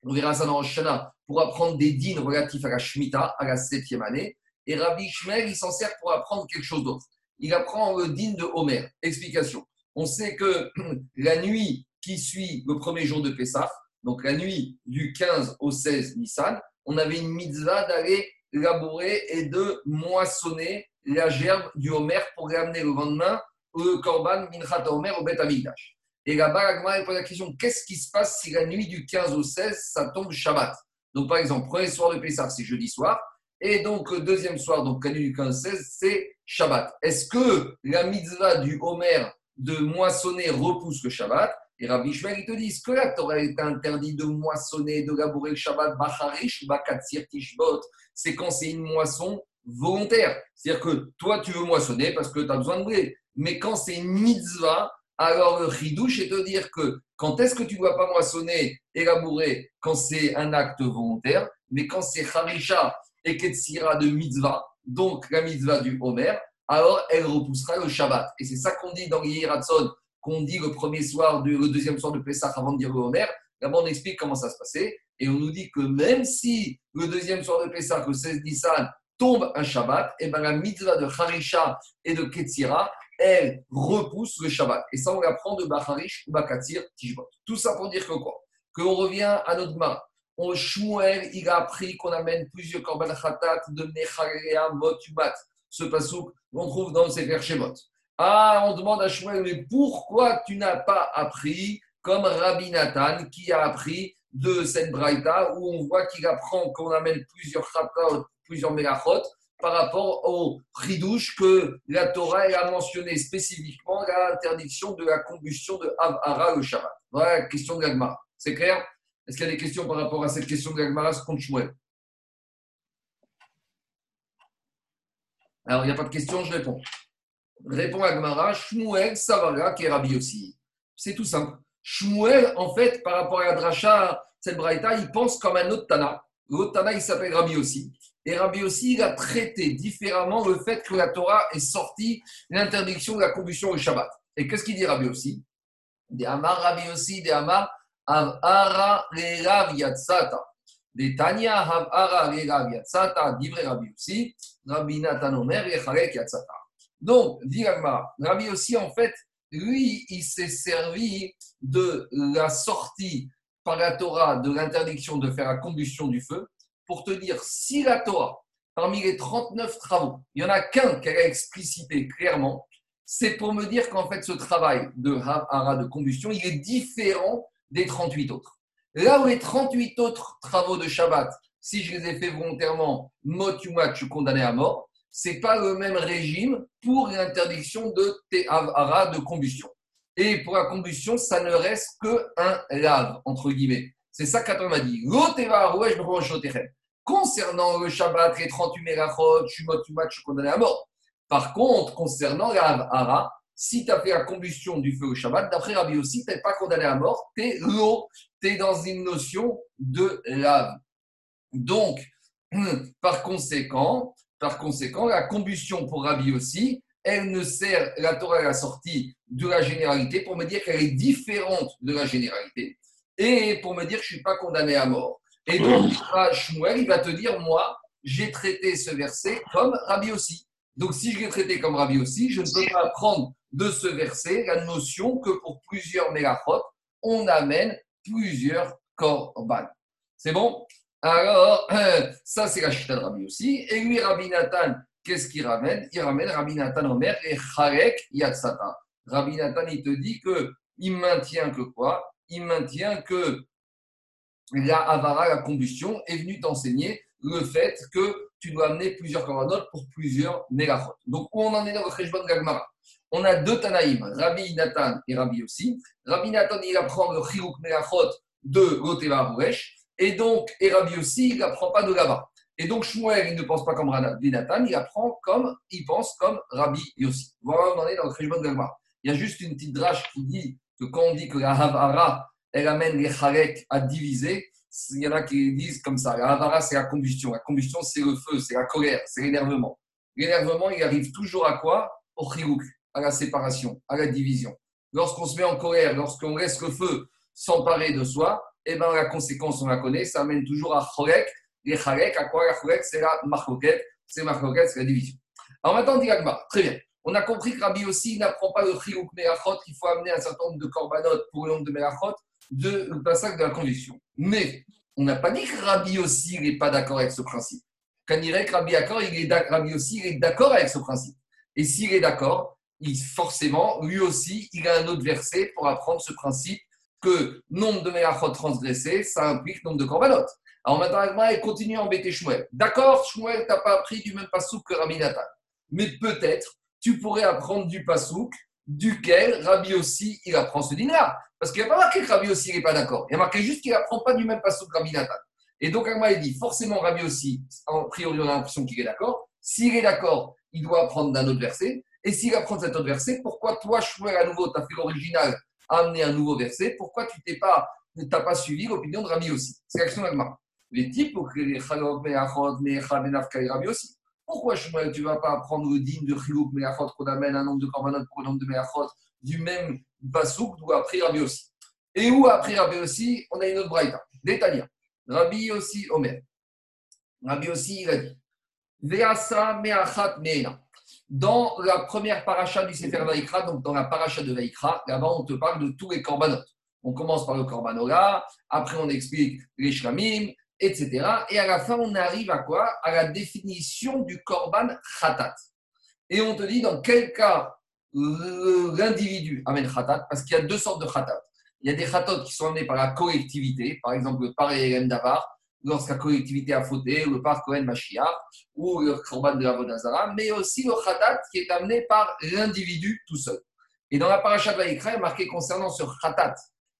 on verra ça dans Roshana, pour apprendre des dînes relatifs à la Shemitah, à la septième année. Et Rabbi Ishmael, il s'en sert pour apprendre quelque chose d'autre. Il apprend le dîne de Homer. Explication. On sait que la nuit qui suit le premier jour de Pessah, donc la nuit du 15 au 16 Nissan, on avait une mitzvah d'aller labourer et de moissonner la gerbe du Homer pour ramener le lendemain le Korban Minchat Homer au Bet Amigdash. Et là-bas, la pose la question qu'est-ce qui se passe si la nuit du 15 au 16, ça tombe Shabbat? Donc, par exemple, premier soir de Pessah, c'est jeudi soir. Et donc, deuxième soir, donc nuit du 15 au 16, c'est Shabbat. Est-ce que la mitzvah du Homer de moissonner repousse le Shabbat? Et Rabbi Shmuel, ils te disent que la Torah est interdit de moissonner, de labourer le Shabbat, Bacharish, Bakatsir, Tishbot. C'est quand c'est une moisson volontaire. C'est-à-dire que toi, tu veux moissonner parce que tu as besoin de blé. Mais quand c'est une mitzvah, alors le chidouche est de dire que quand est-ce que tu ne dois pas moissonner et labourer quand c'est un acte volontaire, mais quand c'est harisha et ketsira de mitzvah, donc la mitzvah du Homer, alors elle repoussera le Shabbat. Et c'est ça qu'on dit dans Ratson, qu'on dit le premier soir, le deuxième soir de Pessah avant de dire le Homer. D'abord, on explique comment ça se passait. Et on nous dit que même si le deuxième soir de Pessah, le 16 Nissan, tombe un Shabbat, et eh ben la mitzvah de Harisha et de Ketzira, elle repousse le Shabbat. Et ça, on l'apprend de Bacharish ou Bakatir Tishbot. Tout ça pour dire que quoi? Qu'on revient à notre main. On Shmuel, il a appris qu'on amène plusieurs korban khatat de Mechalea Motumat. Ce pasouk qu'on trouve dans ces Shemot. Ah, on demande à Shmuel, mais pourquoi tu n'as pas appris comme Rabbi Nathan qui a appris de cette braïta où on voit qu'il apprend qu'on amène plusieurs khatat, plusieurs melachot par rapport au ridouche que la Torah a mentionné spécifiquement l'interdiction de la combustion de Havara le Shabbat. Voilà la question de l'Agmara. C'est clair? Est-ce qu'il y a des questions par rapport à cette question de l'Agmara contre Shmuel? Alors, il n'y a pas de questions, je réponds. Répond Agmara, Shmuel Savara qui est Rabbi aussi. C'est tout simple. Shmuel, en fait, par rapport à la dracha, cette braïta, il pense comme un autre Tana. L'autre Tana, il s'appelle Rabbi aussi. Et Rabbi aussi, il a traité différemment le fait que la Torah est sortie l'interdiction de la combustion au Shabbat. Et qu'est-ce qu'il dit Rabbi aussi Des Amar Rabbi aussi, des Amar Avara Rav Yatsata. Des Tanya Avara Rav Yatsata, Rabbi aussi, Rabbi Yecharek Yatsata. Donc, dit Rabbi aussi, en fait, lui, il s'est servi de la sortie par la Torah de l'interdiction de faire la combustion du feu pour te dire si la Torah, parmi les 39 travaux, il n'y en a qu'un qu'elle a explicité clairement, c'est pour me dire qu'en fait ce travail de hara de combustion, il est différent des 38 autres. Là où les 38 autres travaux de Shabbat, si je les ai faits volontairement, mot je suis condamné à mort, c'est pas le même régime pour l'interdiction de hara de combustion. Et pour la combustion, ça ne reste qu'un lave, entre guillemets. C'est ça qu'Atom m'a dit. Concernant le Shabbat, les 38 Merachot, je suis condamné à mort. Par contre, concernant la Hara, si tu as fait la combustion du feu au Shabbat, d'après Rabbi aussi, tu n'es pas condamné à mort, tu es l'eau, tu es dans une notion de lave. Donc, par conséquent, par conséquent, la combustion pour Rabbi aussi, elle ne sert, la Torah à la sortie de la généralité pour me dire qu'elle est différente de la généralité et pour me dire que je ne suis pas condamné à mort. Et donc, Shmuel, il va te dire, moi, j'ai traité ce verset comme Rabbi aussi. Donc, si je l'ai traité comme Rabbi aussi, je ne peux pas prendre de ce verset la notion que pour plusieurs mélachot, on amène plusieurs korban. C'est bon? Alors, ça, c'est la chita de Rabbi aussi. Et lui, Rabbi Nathan, qu'est-ce qu'il ramène? Il ramène Rabbi Nathan Omer et Charek Yatsata. Rabbi Nathan, il te dit que il maintient que quoi? Il maintient que la avara, la combustion, est venue t'enseigner le fait que tu dois amener plusieurs korbanot pour plusieurs mégachot. Donc, on en est dans le Khejbon Gagmara? On a deux Tanaïm, Rabbi Nathan et Rabbi aussi. Rabbi Nathan, il apprend le Chiruk Megachot de Rouresh. Et donc, et Rabbi aussi, il n'apprend pas de là-bas. Et donc, Shmuel, il ne pense pas comme Rabbi Nathan, il apprend comme, il pense comme Rabbi Yossi. Voilà on est dans le Khejbon Gagmara. Il y a juste une petite drache qui dit que quand on dit que la Havara, elle amène les Charek à diviser, il y en a qui disent comme ça, la Havara, c'est la combustion. La combustion, c'est le feu, c'est la colère, c'est l'énervement. L'énervement, il arrive toujours à quoi? Au chirouk, à la séparation, à la division. Lorsqu'on se met en colère, lorsqu'on laisse le feu s'emparer de soi, eh ben, la conséquence, on la connaît, ça amène toujours à Chorek. Les Charek, à quoi La Chorek, c'est la marcoquette, c'est marcoquette, c'est la division. Alors maintenant, dit très bien. On a compris que Rabbi aussi n'apprend pas le chirouk Merachot, qu'il faut amener un certain nombre de korbanot pour le nombre de Merachot, de, le passage de la conviction. Mais on n'a pas dit que Rabbi aussi n'est pas d'accord avec ce principe. Quand il que Rabbi, il est Rabbi aussi est d'accord avec ce principe. Et s'il est d'accord, forcément, lui aussi, il a un autre verset pour apprendre ce principe que nombre de Merachot transgressés, ça implique nombre de korbanot. Alors maintenant, il continue à embêter Shmuel. D'accord, Shmuel, tu n'as pas appris du même pasouk que Rabbi Nathan. Mais peut-être tu pourrais apprendre du pasouk duquel Rabbi aussi il apprend ce dîner-là. Parce qu'il n'y a pas marqué que Rabbi aussi n'est pas d'accord. Il y a marqué juste qu'il n'apprend pas du même pasouk que Rabbi Nathan. Et donc, Agma, il dit forcément Rabbi aussi, en priori, on a l'impression qu'il est d'accord. S'il est d'accord, il doit apprendre d'un autre verset. Et s'il apprend cet autre verset, pourquoi toi, Shmuel, à nouveau, tu as fait l'original, amené un nouveau verset Pourquoi tu t'es pas, n'as pas suivi l'opinion de Rabbi aussi? C'est l'action d'Agmar. Les types, Rabbi aussi. Pourquoi Shmuel, tu ne vas pas apprendre le digne de Chilouk Meachot qu'on amène un nombre de korbanot pour un nombre de Meachot du même Basouk d'où a appris Rabbi aussi? Et où a appris Rabbi aussi On a une autre braïta. Détalia. Rabbi aussi, Omer. Rabbi aussi, il a dit Veasa Meachat Meena. Dans la première paracha du Sefer Vaikra, donc dans la paracha de Vaikra, là-bas on te parle de tous les korbanot. On commence par le korbanola, après on explique les etc. Et à la fin, on arrive à quoi? À la définition du korban khatat. Et on te dit dans quel cas l'individu amène khatat, parce qu'il y a deux sortes de khatat. Il y a des khatat qui sont amenés par la collectivité, par exemple le par Davar, lorsque la collectivité a fauté, le par Kohen Mashiach, ou le korban de la Vodazara, mais aussi le khatat qui est amené par l'individu tout seul. Et dans la paracha de est marqué concernant ce khatat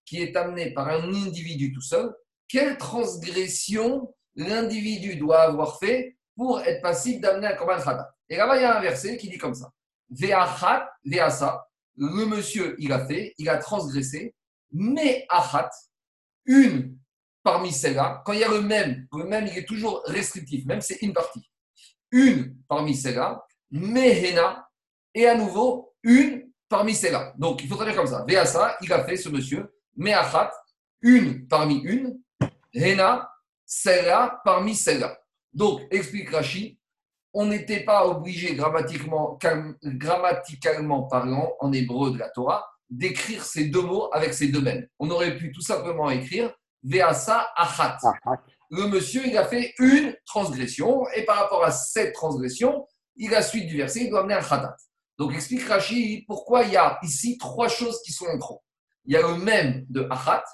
qui est amené par un individu tout seul, quelle transgression l'individu doit avoir fait pour être passible d'amener un korban khatat? Et là-bas, il y a un verset qui dit comme ça Ve'achat, ve'asa, le monsieur, il a fait, il a transgressé, mais achat, une parmi celles-là, quand il y a le même, le même, il est toujours restrictif, même c'est une partie. Une parmi celles-là, mehena, et à nouveau, une parmi celles-là. Donc, il faut traduire comme ça. Ve'asa, il a fait, ce monsieur, me'achat, une parmi une, hena, celle-là parmi celles-là. Donc, explique Rashi, on n'était pas obligé grammaticalement, grammaticalement parlant en hébreu de la Torah d'écrire ces deux mots avec ces deux mêmes. On aurait pu tout simplement écrire Veasa achat. Le monsieur, il a fait une transgression et par rapport à cette transgression, il a suite du verset, il doit amener un khatat. Donc explique Rashi pourquoi il y a ici trois choses qui sont en trop. Il y a le même de achat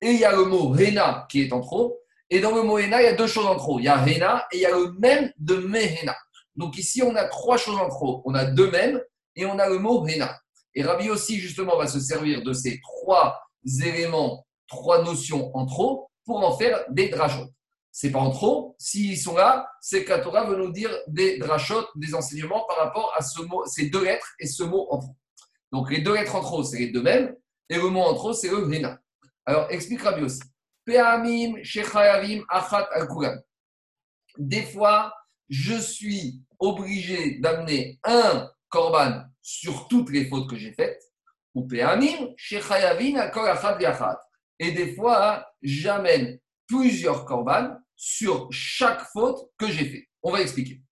et il y a le mot rena qui est en trop et dans le mot Hena, il y a deux choses en trop. Il y a Hena et il y a le même de Mehena. Donc ici, on a trois choses en trop. On a deux mêmes et on a le mot Hena. Et Rabbi aussi, justement, va se servir de ces trois éléments, trois notions en trop pour en faire des drachot. C'est pas en trop. S'ils sont là, c'est que la Torah veut nous dire des drachot, des enseignements par rapport à ces deux lettres et ce mot en trop. Donc les deux lettres en trop, c'est les deux mêmes. Et le mot en trop, c'est le Hena. Alors explique Rabbi aussi. Des fois, je suis obligé d'amener un korban sur toutes les fautes que j'ai faites. Ou Et des fois, j'amène plusieurs korban sur chaque faute que j'ai fait. On va expliquer.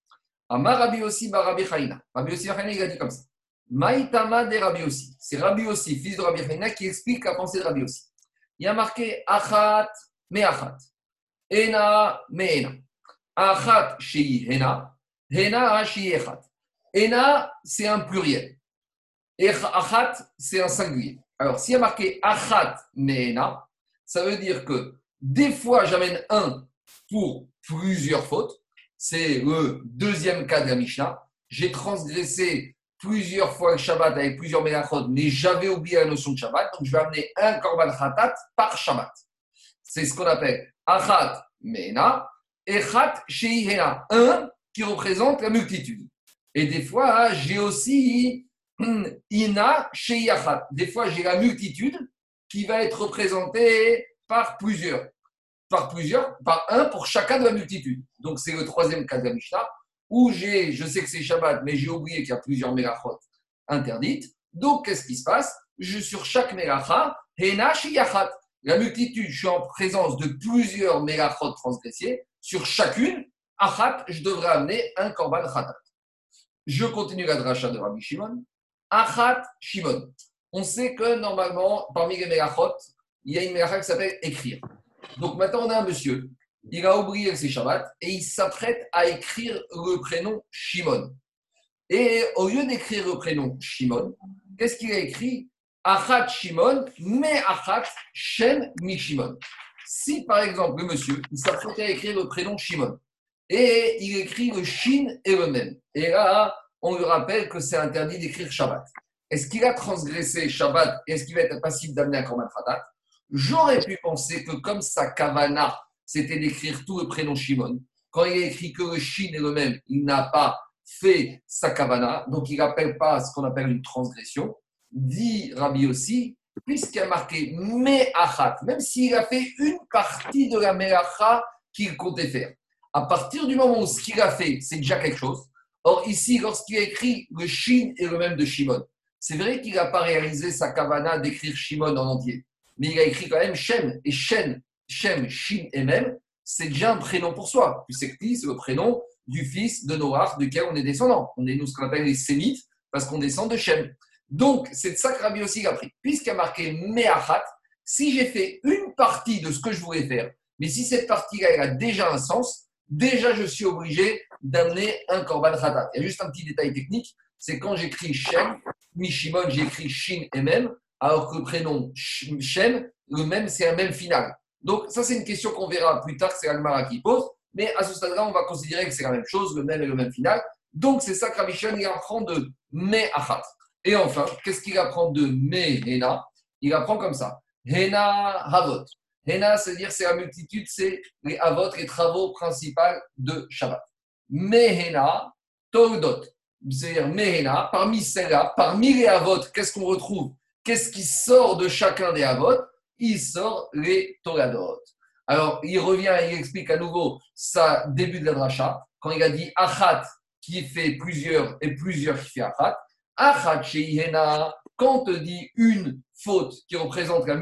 Amar Rabbi aussi, Rabbi Chaina. Rabbi aussi, il a dit comme ça. Maïtama de Rabbi aussi. C'est Rabbi aussi, fils de Rabbi Chaina, qui explique la pensée de Rabbi aussi il y a marqué Achat Me'achat. Ena Me'ena. Achat Shei Hena. Hena Shei Echat. Ena, c'est un pluriel. Achat, c'est un singulier. Alors, s'il y a marqué Achat Me'ena, ça veut dire que des fois, j'amène un pour plusieurs fautes. C'est le deuxième cas de la Mishnah. J'ai transgressé plusieurs fois le Shabbat avec plusieurs Melachot, mais j'avais oublié la notion de Shabbat, donc je vais amener un Korban Khatat par Shabbat. C'est ce qu'on appelle Achat Mena, Echat Sheihena, un qui représente la multitude. Et des fois, j'ai aussi Ina Sheiyachat. Des fois, j'ai la multitude qui va être représentée par plusieurs. Par plusieurs, par un pour chacun de la multitude. Donc, c'est le troisième cas de la où j'ai, je sais que c'est Shabbat, mais j'ai oublié qu'il y a plusieurs mélachot interdites. Donc, qu'est-ce qui se passe? Sur chaque mélacha, henash yachat. La multitude, je suis en présence de plusieurs mélachot transgressés. Sur chacune, achat, je devrais amener un korban khatat. Je continue la dracha de Rabbi Shimon. Achat Shimon. On sait que normalement, parmi les mélachot, il y a une mélacha qui s'appelle écrire. Donc maintenant, on a un monsieur il a oublié ses Shabbat et il s'apprête à écrire le prénom Shimon. Et au lieu d'écrire le prénom Shimon, qu'est-ce qu'il a écrit? Achat Shimon, mais Achat Shem Mi Shimon. Si par exemple le monsieur il s'apprête à écrire le prénom Shimon et il écrit le Shin et même, et là on lui rappelle que c'est interdit d'écrire Shabbat. Est-ce qu'il a transgressé Shabbat Est-ce qu'il va être passible d'amener un Korban Khatat J'aurais pu penser que comme sa kavana c'était d'écrire tout le prénom Shimon. Quand il a écrit que le Shin est le même, il n'a pas fait sa kavana, donc il n'appelle pas ce qu'on appelle une transgression. Dit Rabbi aussi, puisqu'il a marqué me'achat, même s'il a fait une partie de la me'acha qu'il comptait faire. À partir du moment où ce qu'il a fait, c'est déjà quelque chose. Or, ici, lorsqu'il a écrit le Shin est le même de Shimon, c'est vrai qu'il n'a pas réalisé sa kavana d'écrire Shimon en entier, mais il a écrit quand même Shem. Et Shem, Shem, Shin et même, c'est déjà un prénom pour soi. Puis c'est c'est le prénom du fils de Noach, duquel on est descendant. On est nous ce qu'on appelle les Sémites, parce qu'on descend de Shem. Donc, c'est de ça que Rabbi aussi a pris. Puisqu'il a marqué Me'achat, si j'ai fait une partie de ce que je voulais faire, mais si cette partie-là a déjà un sens, déjà je suis obligé d'amener un korban khatat. Il y a juste un petit détail technique, c'est quand j'écris Shem, Mishimon, j'écris Shin et Mem, alors que le prénom Shem, le même, c'est un même final. Donc, ça, c'est une question qu'on verra plus tard, c'est Almara qui pose. Mais à ce stade-là, on va considérer que c'est la même chose, le même et le même final. Donc, c'est ça que Rabbi il apprend de Me'achat. Et enfin, qu'est-ce qu'il apprend de Mehena? Il apprend comme ça. Hena Havot. Hena, c'est-à-dire c'est la multitude, c'est les Havot, les travaux principaux de Shabbat. Mehena, Tordot. C'est-à-dire Mehena, parmi celles-là, parmi les Havot, qu'est-ce qu'on retrouve? Qu'est-ce qui sort de chacun des Havot Il sort les Toradot. Alors, il revient et il explique à nouveau sa début de la dracha, quand il a dit Achat qui fait plusieurs et plusieurs qui fait Achat. Quand on te dit une faute qui représente la,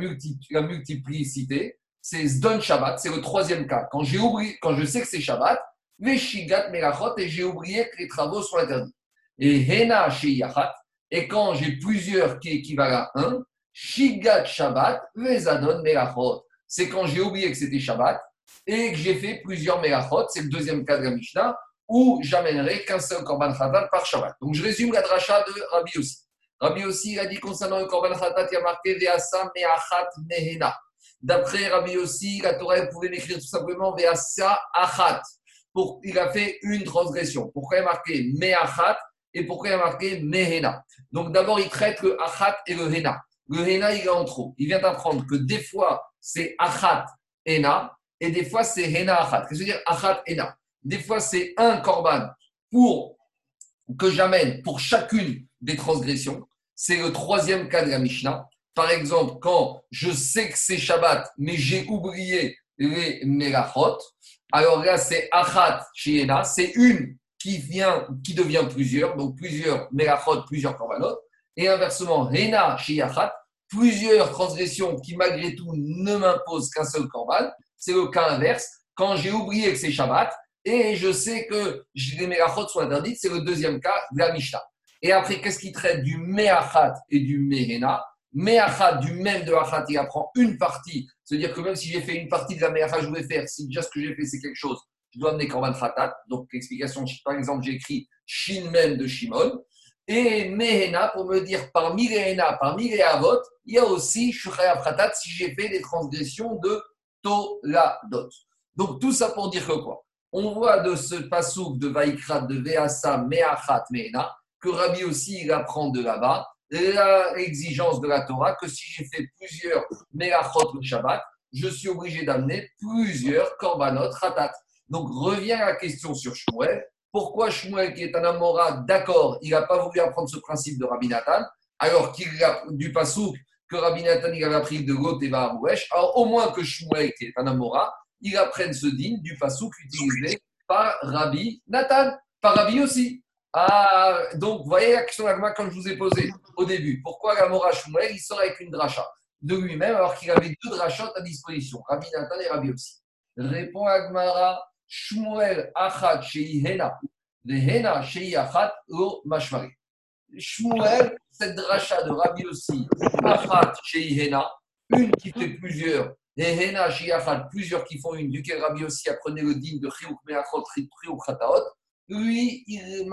multiplicité, c'est Zdon Shabbat, c'est le troisième cas. Quand, oublié, quand je sais que c'est Shabbat, Veshigat Melachot, et j'ai oublié que les travaux sont interdits. Et Hena Sheyachat, et quand j'ai plusieurs qui équivalent à un, Shigat Shabbat, Vezadon Melachot. C'est quand j'ai oublié que c'était Shabbat et que j'ai fait plusieurs Melachot, c'est le deuxième cas de la Mishnah, où j'amènerai qu'un seul Korban Khatat par Shabbat. Donc je résume la dracha de Rabbi aussi. Rabbi aussi, il a dit concernant le Korban Khatat, il y a marqué Veasa Me'achat Mehena. D'après Rabbi aussi, la Torah pouvait m'écrire tout simplement Veasa Achat. Il a fait une transgression. Pourquoi il a marqué Me'achat et pourquoi il a marqué Mehena? Donc d'abord, il traite le Achat et le Hena. Le Hena, il est en trop. Il vient d'apprendre que des fois, c'est Achat Hena et des fois, c'est Hena Achat. Qu'est-ce que veut dire Achat Hena? Des fois, c'est un korban pour que j'amène pour chacune des transgressions. C'est le troisième cas de la Mishnah. Par exemple, quand je sais que c'est Shabbat, mais j'ai oublié les Melachot, alors là, c'est Achat Shiena, c'est une qui, vient, qui devient plusieurs, donc plusieurs Melachot, plusieurs korbanot. Et inversement, Hena Shiachat, plusieurs transgressions qui malgré tout ne m'imposent qu'un seul korban. C'est le cas inverse. Quand j'ai oublié que c'est Shabbat, et je sais que les Mehachot sont interdites, c'est le deuxième cas la Mishnah. Et après, qu'est-ce qui traite du Meachat et du Mehena Meachat, du même de Achat, il apprend une partie. C'est-à-dire que même si j'ai fait une partie de la Meachat, je voulais faire, si déjà ce que j'ai fait, c'est quelque chose, je dois amener Korban Khatat. Donc, l'explication, par exemple, j'ai écrit Shin même de Shimon. Et Mehena, pour me dire parmi les Hena, parmi les Avot, il y a aussi Shuchayav Khatat si j'ai fait des transgressions de Toladot. Donc, tout ça pour dire que quoi? On voit de ce pasouk de Vaikrat, de Veasa, Meachat, Meena, que Rabbi aussi il apprend de là-bas l'exigence de la Torah que si j'ai fait plusieurs Meachot le Shabbat, je suis obligé d'amener plusieurs Korbanot Ratat. Donc revient la question sur Shmuel. Pourquoi Shmuel, qui est un Amora, d'accord, il n'a pas voulu apprendre ce principe de Rabbi Nathan, alors qu'il a du pasouk que Rabbi Nathan il avait appris de Lot et Alors au moins que Shmuel, qui est un Amora, ils apprennent ce digne du pasouk utilisé par Rabbi Nathan, par Rabbi aussi. Ah, donc, vous voyez la question d'Agma comme je vous ai posée au début. Pourquoi la Mora Shmuel, il sort avec une dracha de lui-même alors qu'il avait deux drachot à disposition, Rabbi Nathan et Rabbi aussi Répond Agmara, Shmuel achat shei hena, de hena shei achat lo mashmari. Shmuel, cette dracha de Rabbi aussi, achat shei hena, une qui fait plusieurs et Hena Shiachad, plusieurs qui font une, duquel Rabbi aussi apprenait le digne de Chiouk Meachot, Chiouk Khataot. Lui, il,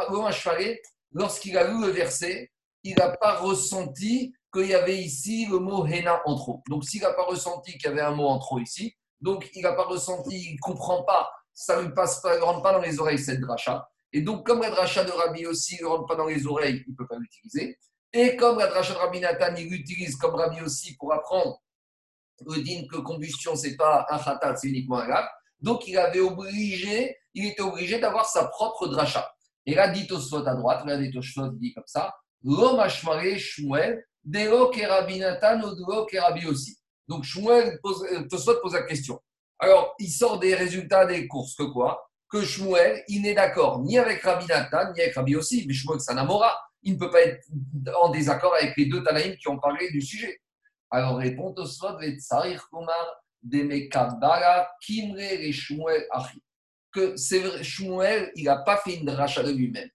lorsqu'il a lu le verset, il n'a pas ressenti qu'il y avait ici le mot Hena en trop. Donc, s'il n'a pas ressenti qu'il y avait un mot en trop ici, donc il n'a pas ressenti, il ne comprend pas, ça ne passe pas, rentre pas dans les oreilles cette dracha. Et donc, comme la dracha de Rabbi aussi ne rentre pas dans les oreilles, il ne peut pas l'utiliser. Et comme la dracha de Rabbi Nathan, il l'utilise comme Rabbi aussi pour apprendre le que combustion, c'est pas un khatat, c'est uniquement un lac. Donc, il avait obligé, il était obligé d'avoir sa propre dracha. Et là, dit Tosfot à droite, regardez Tosfot dit comme ça L'homme Shmuel, Delo Kerabinatan ou Delo Kerabi aussi. Donc Shmuel pose, euh, pose la question. Alors, il sort des résultats des courses que quoi? Que Shmuel, il n'est d'accord ni avec Rabbi Nathan, ni avec Rabbi aussi. Mais Shmuel, c'est un Amora. Il ne peut pas être en désaccord avec les deux Tanaïm qui ont parlé du sujet. Alors, répond Tosfot, Vetsarir Kumar, Demekabara, Kimre Shmuel Achi. Que c'est vrai, Shmuel, il n'a pas fait une dracha de lui-même.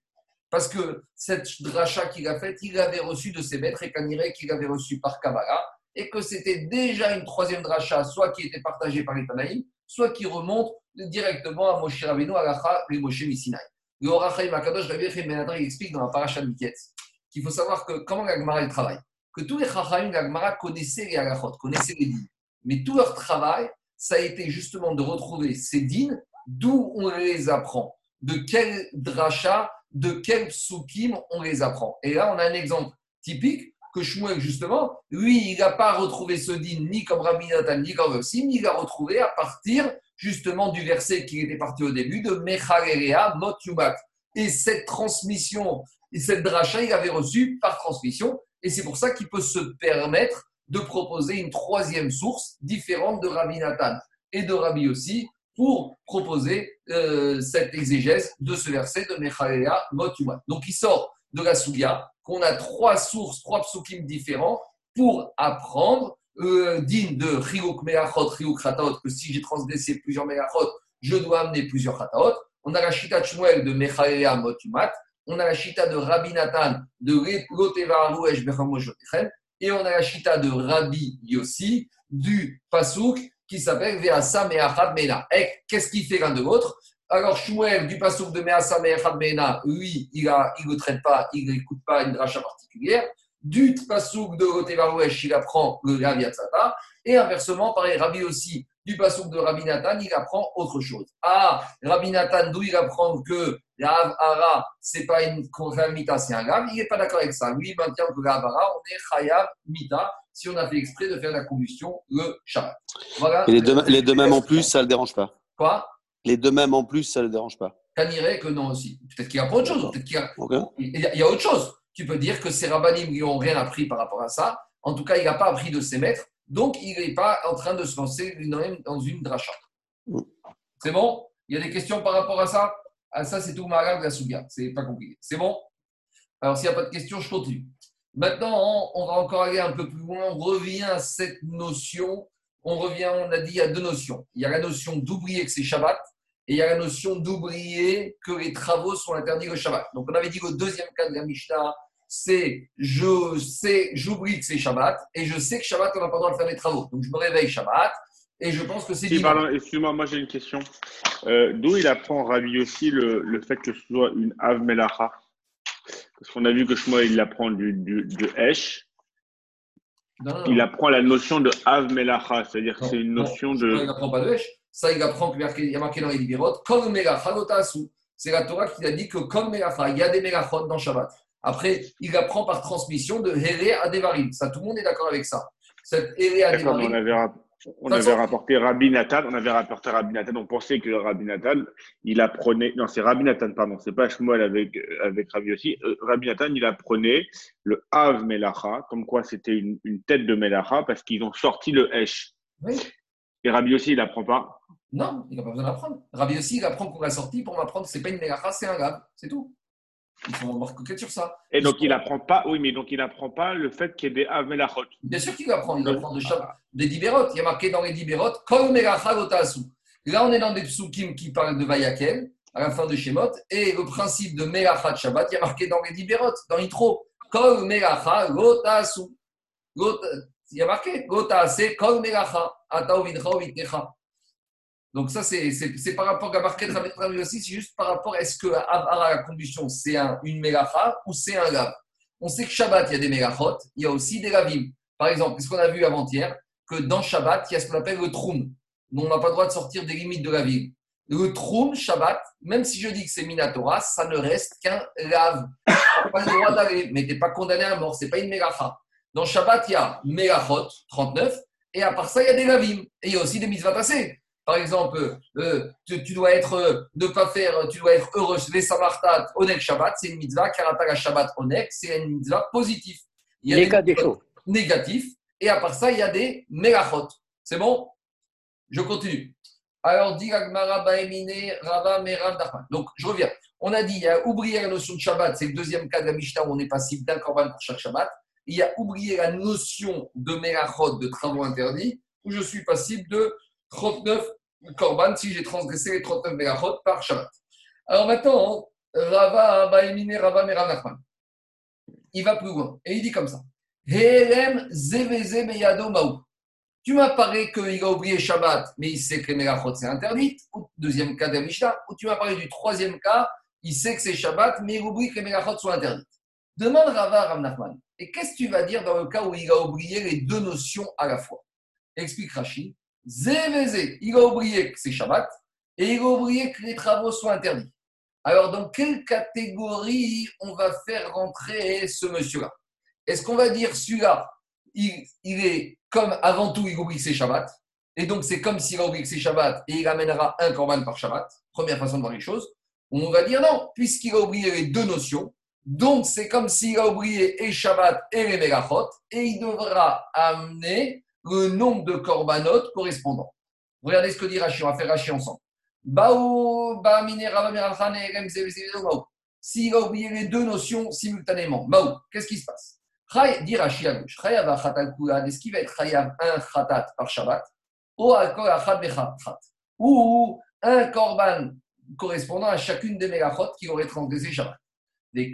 Parce que cette dracha qu'il a faite, il avait reçu de ses maîtres et Kanire qu'il avait reçu par Kabbalah et que c'était déjà une troisième dracha, soit qui était partagée par les Tanaïm, soit qui remonte directement à Moshe Rabbeinu, à Lacha et Moshe Missinaï. Le Orachaim Akadosh Benadar, il explique dans la paracha de Miketz qu'il faut savoir que comment la Gemara travaille, que tous les Chachaim, la Gemara connaissaient les halachot, connaissaient les dînes. Mais tout leur travail, ça a été justement de retrouver ces dînes, d'où on les apprend, de quel dracha, de quel psukim on les apprend? Et là, on a un exemple typique que Shmuel, justement, lui, il n'a pas retrouvé ce din ni comme Rabbi Nathan, ni comme mais il l'a retrouvé à partir justement du verset qui était parti au début de Mechalelea Mot Yumat. Et cette transmission, et cette dracha, il avait reçu par transmission, et c'est pour ça qu'il peut se permettre de proposer une troisième source différente de Rabbi Nathan et de Rabbi aussi pour proposer euh, cette exégèse de ce verset de Mechalelea Mot Yumat. Donc il sort de la Sougia qu'on a trois sources, trois psukim différents pour apprendre euh, digne de Chiyuk Meachot, Chiyuk Khataot, que si j'ai transgressé plusieurs Meachot, je dois amener plusieurs Khataot. On a la Shita Shmuel de Mechalea Motumat. On a la Shita de Rabbi Nathan de Bechamojotechem. Et on a la Shita de Rabbi Yossi du Pasuk qui s'appelle Veasa Meachad Mena. Et qu'est-ce qui fait l'un de l'autre? Alors, Shmuel, du Passouk de Measa Meachad Mena, lui, il ne traite pas, il n'écoute pas une dracha particulière. Du Passouk de Rotevarouesh, il apprend le Ravi Et inversement, pareil, Rabbi aussi, du Passouk de Rabbi Nathan, il apprend autre chose. Ah, Rabbi Nathan, d'où il apprend que la Hara, ce n'est pas une Mita, c'est un Rav, il n'est pas d'accord avec ça. Lui, il maintient que la on est Chayav Mita, si on a fait exprès de faire la combustion le Shabbat. Voilà. Et les deux, les deux mêmes en plus, ça ne le dérange pas Quoi? Les deux mêmes en plus, ça ne le dérange pas. Tanirait que non aussi. Peut-être qu'il y a pas autre chose. Peut-être qu'il y, a... il y, a autre chose. Tu peux dire que ces rabbinim lui ont rien appris par rapport à ça. En tout cas, il n'a pas appris de ses maîtres. Donc, il n'est pas en train de se lancer lui-même dans une dracha. C'est bon? Il y a des questions par rapport à ça? À ah, ça, c'est tout malade de la Souga. C'est pas compliqué. C'est bon? Alors, s'il n'y a pas de questions, je continue. Maintenant, on va encore aller un peu plus loin. On revient à cette notion. On revient, on a dit, il y a deux notions. Il y a la notion d'oublier que c'est Shabbat et il y a la notion d'oublier que les travaux sont interdits le Shabbat. Donc on avait dit que le deuxième cas de la Mishnah, c'est je sais, j'oublie que c'est Shabbat et je sais que Shabbat, on n'a pas le droit de faire les travaux. Donc je me réveille Shabbat et je pense que c'est. Si, excuse-moi, moi, j'ai une question. Euh, d'où il apprend Ravi aussi le, le, fait que ce soit une Av Melacha? Parce qu'on a vu que moi, il apprend du, du, de Esh. Il apprend la notion de Av Melacha, c'est-à-dire que c'est une notion de. il n'apprend pas de Esh. Ça, il apprend qu'il y a marqué dans les Libérot, comme Melacha C'est la Torah qui a dit que comme Melacha, il y a des Melachot dans Shabbat. Après, il apprend par transmission de Here à Devarim. Ça, tout le monde est d'accord avec ça. Cette Here à Devarim. On avait, rapporté Rabbi Nathan, on avait rapporté Rabbi Nathan, on pensait que Rabbi Nathan, il apprenait, non c'est Rabbi Nathan, pardon, c'est pas Shmuel avec, avec Rabbi aussi, euh, Rabbi Nathan, il apprenait le Av Melacha, comme quoi c'était une, une, tête de Melacha, parce qu'ils ont sorti le Hesh. Oui. Et Rabbi aussi, il n'apprend pas Non, il n'a pas besoin d'apprendre. Rabbi aussi, il apprend pour la sortie pour m'apprendre que ce n'est pas une mélacha, c'est un grave. C'est tout. Il faut marquer sur ça. Et donc, il n'apprend pas, oui, mais donc il n'apprend pas le fait qu'il y ait des Amelachot. Bien sûr qu'il apprend. Il apprend de des Dibérot. Il y a marqué dans les Dibérot, Kol. Là, on est dans des psukim qui parlent de Vayakel, à la fin de Shemot, et le principe de Melacha de Shabbat, il y a marqué dans les Dibérot, dans l'intro, Kol Melacha Gotasu. Il y a marqué, Gotase Kol Melacha. Donc ça, c'est par rapport à de aussi, c'est juste par rapport à est-ce que la combustion, c'est un, une mélacha ou c'est un lave. On sait que Shabbat, il y a des mélachot, il y a aussi des lavim. Par exemple, ce qu'on a vu avant-hier? Que dans Shabbat, il y a ce qu'on appelle le troum. Donc on n'a pas le droit de sortir des limites de la ville. Le troum, Shabbat, même si je dis que c'est Minatora, ça ne reste qu'un lave. pas le droit d'aller, mais tu n'es pas condamné à mort, c'est pas une mélacha. Dans Shabbat, il y a Melachot, 39, et à part ça, il y a des lavim. Et il y a aussi des mitzvah passées. Par exemple, euh, tu, dois être, euh, ne pas faire, tu dois être heureux, les samartat, onek Shabbat, c'est une mitzvah, karata Shabbat onek, c'est une mitzvah positive. Il y a les cas des. Négatifs, et à part ça, il y a des melachot. C'est bon? Je continue. Alors, dit Rava, Merav, Donc, je reviens. On a dit, il y a oublié la notion de Shabbat, c'est le deuxième cas de la Mishnah où on est passible d'un korban pour chaque Shabbat. Il y a oublié la notion de melachot, de travaux interdits, où je suis passible de 39 korban si j'ai transgressé les 39 melachot par Shabbat. Alors maintenant, Rava, Baemine, Rava, Merav, Nachman. Il va plus loin. Et il dit comme ça. Tu m'as parlé qu'il a oublié Shabbat, mais il sait que les melachot c'est interdit. Deuxième cas de Mishnah. Ou tu m'as parlé du troisième cas, il sait que c'est Shabbat, mais il oublie que les melachot sont interdites. Demande Rava Rav Et qu'est-ce que tu vas dire dans le cas où il a oublié les deux notions à la fois? Explique Rachid. Zévézé, il a oublié que c'est Shabbat et il a oublié que les travaux sont interdits. Alors, dans quelle catégorie on va faire rentrer ce monsieur-là? Est-ce qu'on va dire celui-là, il, est comme avant tout, il oublie ses Shabbat, et donc c'est comme s'il a oublié ses Shabbat et il amènera un korban par Shabbat, première façon de voir les choses. On va dire non, puisqu'il a oublié les deux notions, donc c'est comme s'il a oublié et Shabbat et les Melachot, et il devra amener le nombre de korbanot correspondants. Regardez ce que dit Rashi, on va faire Rashi ensemble. S'il a oublié les deux notions simultanément, qu'est-ce qui se passe? Dit Rashi à gauche, est-ce qu'il va être Chayav un Khatat par Shabbat? Ou un Korban correspondant à chacune des Melachot qui aurait transgressé Shabbat. Et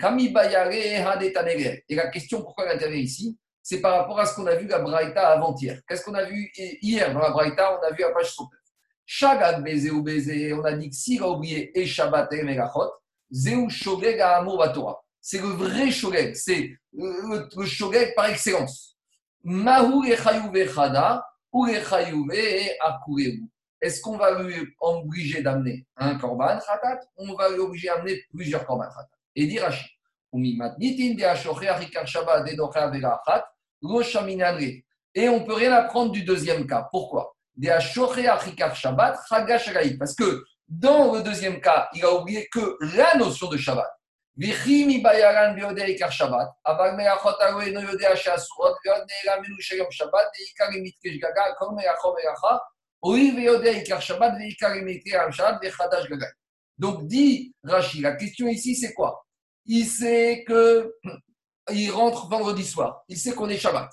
la question pourquoi elle intervient ici, c'est par rapport à ce qu'on a vu la Braïta avant-hier. Qu'est-ce qu'on a vu hier dans la Braïta? On a vu la page 69. Shagad Beze ou Beze, on a dit que s'il a oublié et Shabbat et Melachot, Zeu Shogeg à Amour Torah c'est le vrai shogeg, c'est le, shogeg par excellence. Mahu chada ou Est-ce qu'on va lui obliger d'amener un korban khatat? On va lui obliger d'amener plusieurs korban khatat Et dit Rashi, et et on ne peut rien apprendre du deuxième cas. Pourquoi? Parce que dans le deuxième cas, il a oublié que la notion de Shabbat. Donc dit Rachid, la question ici c'est quoi? Il sait que il rentre vendredi soir, il sait qu'on est Shabbat,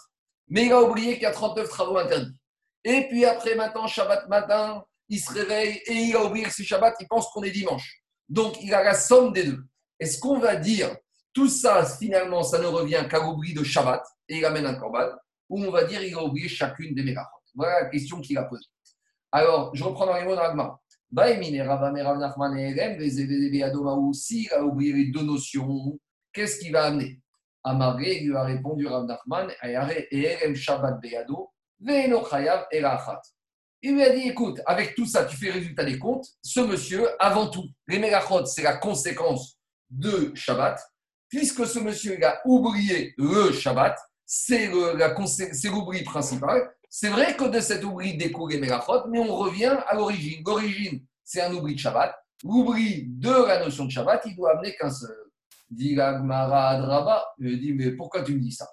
mais il a oublié qu'il y a 39 travaux interdits. Et puis après maintenant, Shabbat matin, il se réveille et il a oublié que c'est Shabbat, il pense qu'on est dimanche. Donc il a la somme des deux. Est-ce qu'on va dire tout ça, finalement, ça ne revient qu'à l'oubli de Shabbat et il amène un korban Ou on va dire il a oublié chacune des mérachot Voilà la question qu'il a posée. Alors, je reprends dans les mots d'Agma. Si il a oublié les deux notions, qu'est-ce qu'il va amener? Amaré lui a répondu Rav Nachman, Shabbat Beyado, il lui a dit, écoute, avec tout ça, tu fais résultat des comptes. Ce monsieur, avant tout, les c'est la conséquence de Shabbat, puisque ce monsieur a oublié le Shabbat, c'est l'oubli principal. C'est vrai que de cet oubli découle les mais on revient à l'origine. L'origine, c'est un oubli de Shabbat. L'oubli de la notion de Shabbat, il doit amener qu'un seul. Dit je mais pourquoi tu me dis ça?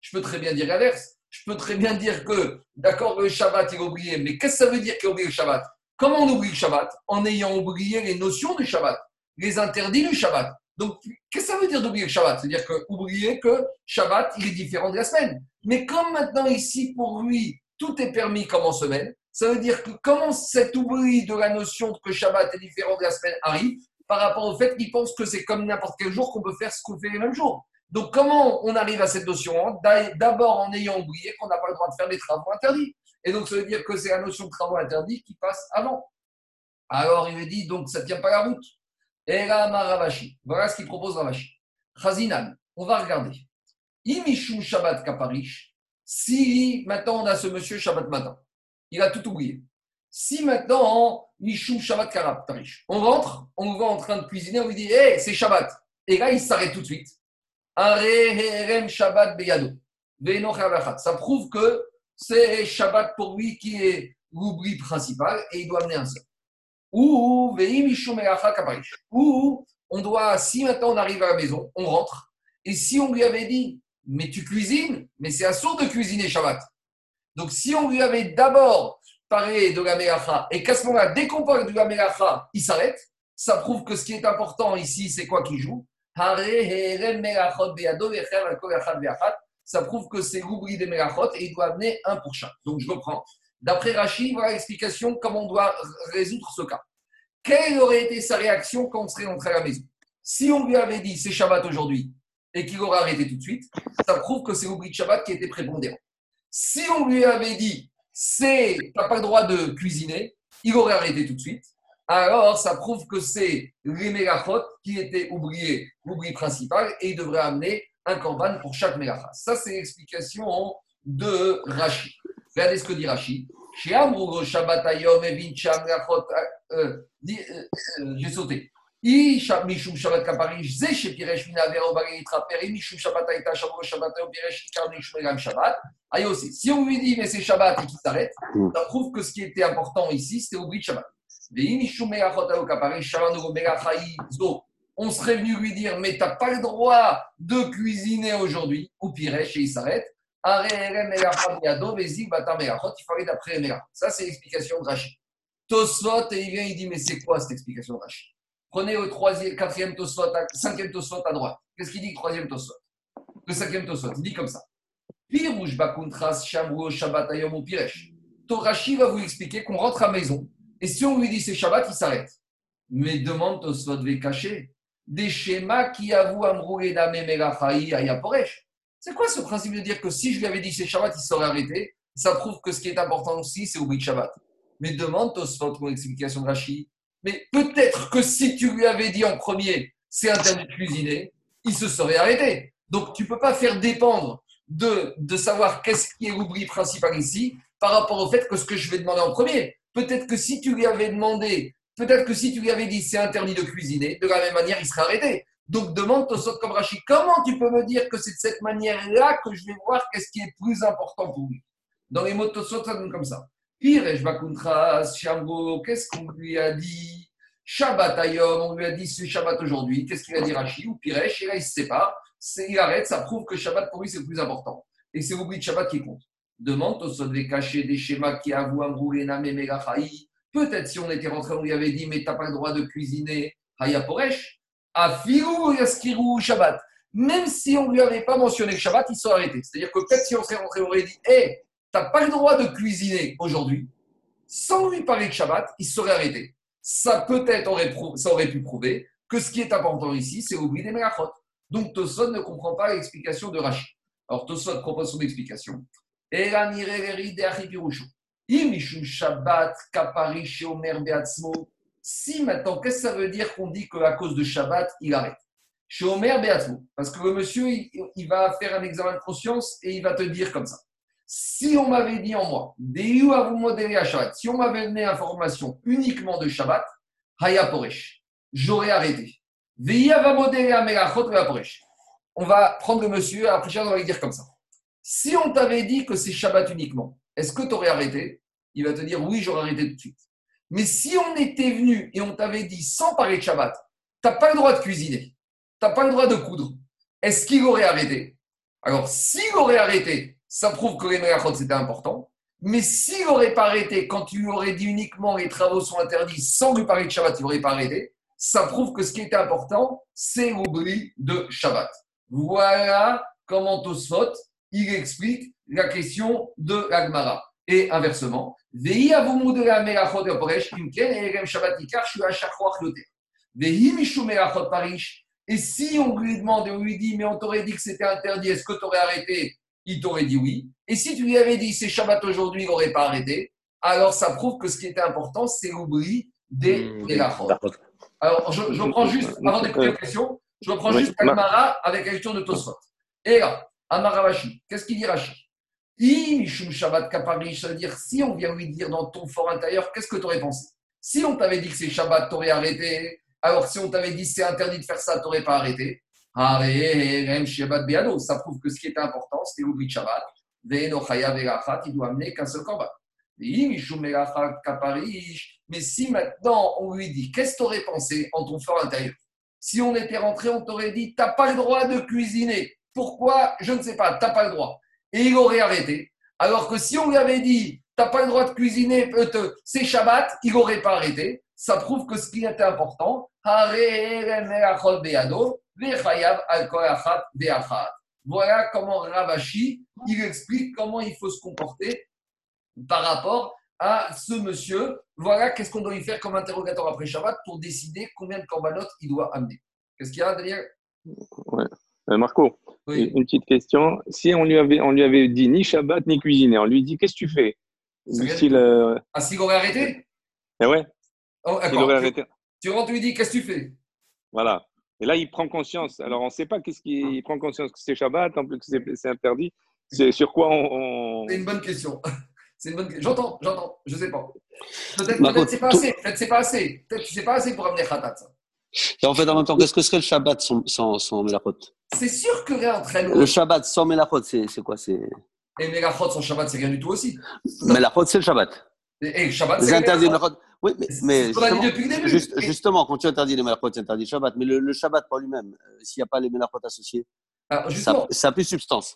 Je peux très bien dire l'inverse. Je peux très bien dire que, d'accord, le Shabbat, il a oublié, mais qu'est-ce que ça veut dire qu'il a oublié le Shabbat? Comment on oublie le Shabbat? En ayant oublié les notions du Shabbat, les interdits du Shabbat. Donc, qu'est-ce que ça veut dire d'oublier le Shabbat? C'est-à-dire que oublier que Shabbat, il est différent de la semaine. Mais comme maintenant ici, pour lui, tout est permis comme en semaine, ça veut dire que comment cet oubli de la notion que Shabbat est différent de la semaine arrive par rapport au fait qu'il pense que c'est comme n'importe quel jour qu'on peut faire ce qu'on fait les mêmes jours. Donc, comment on arrive à cette notion D'abord en ayant oublié qu'on n'a pas le droit de faire des travaux interdits. Et donc, ça veut dire que c'est la notion de travaux interdits qui passe avant. Alors, il me dit, donc, ça ne tient pas la route. Et là, Ravashi. Voilà ce qu'il propose Ravashi. Chazinan, on va regarder. Imishum Shabbat Kaparish. Si maintenant on a ce monsieur Shabbat matin, il a tout oublié. Si maintenant, Mishum Shabbat Kaparish, on rentre, on le voit en train de cuisiner, on lui dit, hé, c'est Shabbat. Et là, il s'arrête tout de suite. Shabbat Beyado. Ça prouve que c'est Shabbat pour lui qui est l'oubli principal et il doit amener un seul. Ou, ou on doit, si maintenant on arrive à la maison, on rentre, et si on lui avait dit, mais tu cuisines, mais c'est assourd de cuisiner Shabbat. Donc si on lui avait d'abord parlé de la Melacha, et qu'à ce moment-là, dès qu'on parle de la Melacha, il s'arrête, ça prouve que ce qui est important ici, c'est quoi qui joue? Ça prouve que c'est l'oubli des Melachot et il doit amener un pour chaque. Donc je reprends. D'après Rachid, voilà l'explication comment on doit résoudre ce cas. Quelle aurait été sa réaction quand on serait rentré à la maison? Si on lui avait dit c'est Shabbat aujourd'hui et qu'il aurait arrêté tout de suite, ça prouve que c'est l'oubli de Shabbat qui était prépondérant. Si on lui avait dit c'est n'as pas le droit de cuisiner, il aurait arrêté tout de suite alors ça prouve que c'est les mégachot qui étaient oubliés, l'oubli principal, et il devrait amener un korban pour chaque mégacha. Ça, c'est l'explication de Rashi. Regardez ce que dit Rashi. Chez Amrugo Shabbat Ayom Evin euh, euh, euh, j'ai sauté. Piresh. Aïe aussi. Si on lui dit, mais c'est Shabbat et qu'il s'arrête, ça prouve que ce qui était important ici, c'était au de Shabbat. On serait venu lui dire, mais tu n'as pas le droit de cuisiner aujourd'hui, ou pire, et il s'arrête. Il fallait d'après Ça, c'est l'explication de Rachid. Tosfot, et il vient, il dit, mais c'est quoi cette explication de Rachid? Prenez le troisième, quatrième Tosfot, cinquième Tosfot à droite. Qu'est-ce qu'il dit le troisième Tosfot Le cinquième Tosfot, il dit comme ça. Pirouj bakuntras shamru shabbat ayom ou piresh. Rachid va vous expliquer qu'on rentre à maison et si on lui dit c'est Shabbat, il s'arrête. Mais demande Tosfot devait cacher des schémas qui avouent Amroué Melachaï Ayaporesh. C'est quoi ce principe de dire que si je lui avais dit c'est Shabbat, il serait arrêté? Ça prouve que ce qui est important aussi, c'est oublier Shabbat. Mais demande Tosfot pour l'explication de Rachid. Mais peut-être que si tu lui avais dit en premier c'est interdit de cuisiner, il se serait arrêté. Donc tu ne peux pas faire dépendre de, de savoir qu'est-ce qui est l'oubli principal ici par rapport au fait que ce que je vais demander en premier. Peut-être que si tu lui avais demandé, peut-être que si tu lui avais dit c'est interdit de cuisiner, de la même manière, il serait arrêté. Donc demande Tosot comme Rachid, comment tu peux me dire que c'est de cette manière-là que je vais voir qu'est-ce qui est plus important pour lui? Dans les mots de Tosot, ça donne comme ça. Qu'est-ce qu'on lui a dit? Shabbat Ayom, on lui a dit c'est Shabbat aujourd'hui. Qu'est-ce qu'il a dit Rachid Ou Piresh, et là il se sépare, il arrête, ça prouve que Shabbat pour lui c'est le plus important. Et c'est l'oubli de Shabbat qui compte. Demande au de cacher des schémas qui avouent Amroulena Memegachaï. Peut-être si on était rentré, on lui avait dit, mais tu n'as pas le droit de cuisiner Haya Poresh, Afiru Yaskiru Shabbat. Même si on lui avait pas mentionné le Shabbat, il serait arrêté. C'est-à-dire que peut-être si on serait rentré, on aurait dit, hé, hey, tu n'as pas le droit de cuisiner aujourd'hui, sans lui parler de Shabbat, il serait arrêté. Ça peut-être aurait, aurait pu prouver que ce qui est important ici, c'est l'oubli des Megachot. Donc Tosson ne comprend pas l'explication de Rachid. Alors Tosson propose son explication. Si maintenant, qu'est-ce que ça veut dire qu'on dit qu'à cause de Shabbat, il arrête? Chez Omer Parce que monsieur, il, va faire un examen de conscience et il va te dire comme ça. Si on m'avait dit en moi, vous si on m'avait donné information uniquement de Shabbat, Haya j'aurais arrêté. On va prendre le monsieur, après on va lui dire comme ça. Si on t'avait dit que c'est Shabbat uniquement, est-ce que tu aurais arrêté? Il va te dire oui, j'aurais arrêté tout de suite. Mais si on était venu et on t'avait dit sans parler de Shabbat, tu n'as pas le droit de cuisiner, tu n'as pas le droit de coudre, est-ce qu'il aurait arrêté? Alors, s'il aurait arrêté, ça prouve que les Merachot c'était important. Mais s'il n'aurait pas arrêté, quand tu lui aurais dit uniquement les travaux sont interdits sans lui parler de Shabbat, il n'aurait pas arrêté, ça prouve que ce qui était important, c'est l'oubli de Shabbat. Voilà comment Tosfot il explique la question de l'Agmara. Et inversement, et si on lui demande et on lui dit, mais on t'aurait dit que c'était interdit, est-ce que tu aurais arrêté Il t'aurait dit oui. Et si tu lui avais dit, c'est Shabbat aujourd'hui, il n'aurait pas arrêté. Alors ça prouve que ce qui était important, c'est l'oubli des mmh, Alors je, je prends juste, avant d'écouter la question, je reprends juste Agmara avec la question de Tosfot. Et là, Amaravashi. Qu'est-ce qu'il dit Rashi Shabbat Kapari, ça veut dire si on vient lui dire dans ton fort intérieur, qu'est-ce que tu aurais pensé? Si on t'avait dit que c'est Shabbat, tu aurais arrêté. Alors si on t'avait dit c'est interdit de faire ça, tu n'aurais pas arrêté. Ça prouve que ce qui était important, c'était l'oubli de Shabbat. il doit amener qu'un seul corban. Mais si maintenant on lui dit, qu'est-ce que tu aurais pensé en ton fort intérieur? Si on était rentré, on t'aurait dit, tu n'as pas le droit de cuisiner. Pourquoi? Je ne sais pas, tu n'as pas le droit. Et il aurait arrêté. Alors que si on lui avait dit, tu n'as pas le droit de cuisiner, euh, c'est Shabbat, il n'aurait pas arrêté. Ça prouve que ce qui était important, voilà comment Ravashi, il explique comment il faut se comporter par rapport à ce monsieur. Voilà qu'est-ce qu'on doit lui faire comme interrogatoire après Shabbat pour décider combien de corbanotes il doit amener. Qu'est-ce qu'il y a, Daniel ouais. Euh, Marco, une petite question. Si on lui, avait, on lui avait dit ni Shabbat ni cuisiner, on lui dit qu'est-ce que tu fais? Style, euh... Ah, s'il aurait arrêté? Eh ouais. Oh, aurait arrêté. Tu rentres, tu lui dis qu'est-ce que tu fais? Voilà. Et là, il prend conscience. Alors, on ne sait pas qu'est-ce qu'il prend conscience que c'est Shabbat, en plus que c'est interdit. C'est sur quoi on. C'est une bonne question. C'est une bonne question. J'entends, j'entends, je ne sais pas. Peut-être que peut c'est pas assez. Peut-être c'est pas assez. Peut-être que c'est pas assez pour amener Khatat. Et en fait, en même temps, qu'est-ce que serait le Shabbat sans, sans, sans Melachot? C'est sûr que rien très Le Shabbat sans Melachot, c'est quoi? C'est... Et Melachot sans Shabbat, c'est rien du tout aussi. Melachot, c'est le Shabbat. Et, Shabbat, c'est interdit Melachot. Oui, mais, mais justement, dit depuis le début. Juste, justement, quand tu interdis les Melachot, tu interdis le Shabbat. Mais le, le Shabbat par lui-même, euh, s'il n'y a pas les Melachot associés, Alors, ça, ça a plus substance.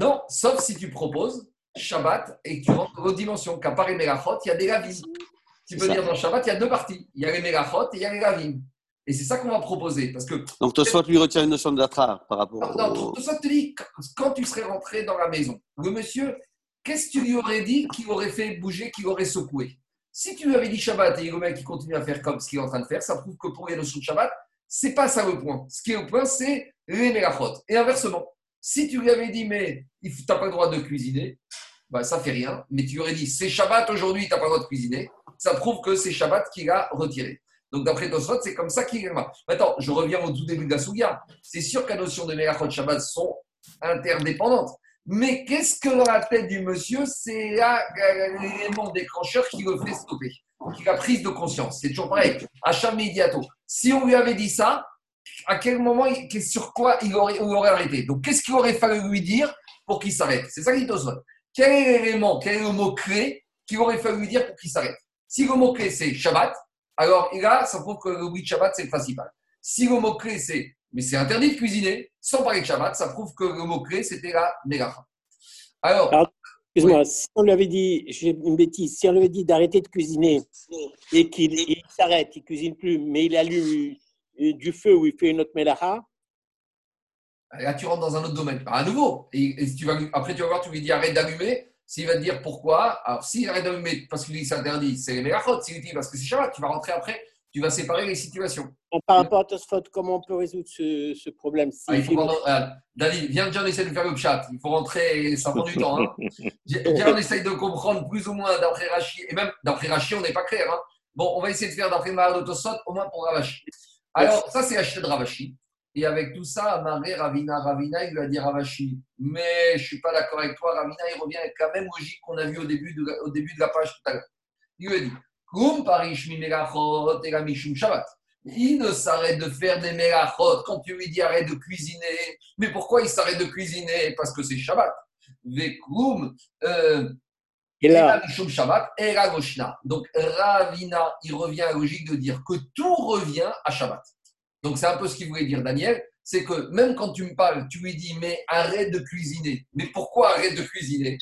non, sauf si tu proposes Shabbat et que tu rentres aux dimensions. Qu'à part les Melachot, il y a des Ravim. Tu peux dire dans Shabbat, il y a deux parties. Il y a les Melachot et il y a les Ravim. Et c'est ça qu'on va proposer. Parce que, Donc, Tosfot lui retire une notion d'atra par rapport Non, non Tosfot te dit, quand tu serais rentré dans la maison, le monsieur, qu'est-ce que tu lui aurais dit qui aurait fait bouger, qui aurait secoué? Si tu lui avais dit Shabbat et le mec qui continue à faire comme ce qu'il est en train de faire, ça prouve que pour les notions de Shabbat, c'est pas ça le point. Ce qui est le point, c'est les mélachot. Et inversement, si tu lui avais dit, mais tu n'as pas le droit de cuisiner, bah, ça fait rien. Mais tu lui aurais dit, c'est Shabbat aujourd'hui, tu n'as pas le droit de cuisiner, ça prouve que c'est Shabbat qu'il a retiré. Donc, d'après Tosfot, c'est comme ça qu'il est. Maintenant, je reviens au tout début de la Souga. C'est sûr que la notion de Melachot Shabbat sont interdépendantes. Mais qu'est-ce que dans la tête du monsieur, c'est l'élément déclencheur qui le fait stopper, qui a prise de conscience. C'est toujours pareil. Achat immédiato. Si on lui avait dit ça, à quel moment, sur quoi il aurait, aurait arrêté? Donc, qu'est-ce qu'il aurait fallu lui dire pour qu'il s'arrête? C'est ça qu'il Tosfot. Quel est l'élément, quel est le mot-clé qu'il aurait fallu lui dire pour qu'il s'arrête? Si le mot-clé c'est Shabbat, alors là, ça prouve que oui de Shabbat, c'est le principal. Si le mot-clé, c'est mais c'est interdit de cuisiner, sans parler de Shabbat, ça prouve que le mot-clé, c'était la mélacha. Alors. Excuse-moi, si on lui avait dit, j'ai une bêtise, si on lui avait dit d'arrêter de cuisiner et qu'il s'arrête, il ne cuisine plus, mais il allume du feu ou il fait une autre mélacha. Là, tu rentres dans un autre domaine. À nouveau, et, tu vas, après, tu vas voir, tu lui dis arrête d'allumer. S'il va te dire pourquoi, alors s'il arrête d'allumer parce qu'il dit que c'est interdit, c'est les. S'il dit parce que c'est Shabbat, tu vas rentrer après, tu vas séparer les situations. Par rapport à Tosfot, comment on peut résoudre ce, problème ah, euh, David, viens déjà, on essaie de faire le chat. Il faut rentrer, ça prend du temps. Hein. viens, on essaye de comprendre plus ou moins d'après Rachi. Et même d'après Rachi, on n'est pas clair. Hein. Bon, on va essayer de faire d'après Mahar de Tosfot, au moins pour Ravashi. Alors, ça, c'est acheté de Ravashi. Et avec tout ça, Amaré, Ravina, Ravina, il lui a dit Ravashi, mais je ne suis pas d'accord avec toi, Ravina, il revient avec la même logique qu'on a vu au début, de, au début de la page tout à l'heure. Il lui a dit il ne s'arrête de faire des melachot quand tu lui dis arrête de cuisiner. Mais pourquoi il s'arrête de cuisiner? Parce que c'est Shabbat. Vekum, euh, Shabbat, et Donc Ravina, il revient à la logique de dire que tout revient à Shabbat. Donc c'est un peu ce qu'il voulait dire Daniel, c'est que même quand tu me parles, tu lui dis mais arrête de cuisiner. Mais pourquoi arrête de cuisiner?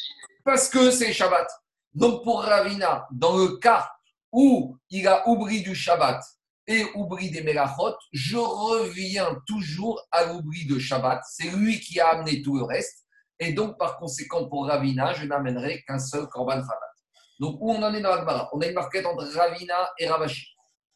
Parce que c'est Shabbat. Donc pour Ravina, dans le cas où il a oublié du Shabbat et oublié des Melachot, je reviens toujours à l'oubli de Shabbat. C'est lui qui a amené tout le reste. Et donc, par conséquent, pour Ravina, je n'amènerai qu'un seul Korban Khatat. Donc, où on en est dans la On a une marquette entre Ravina et Ravashi.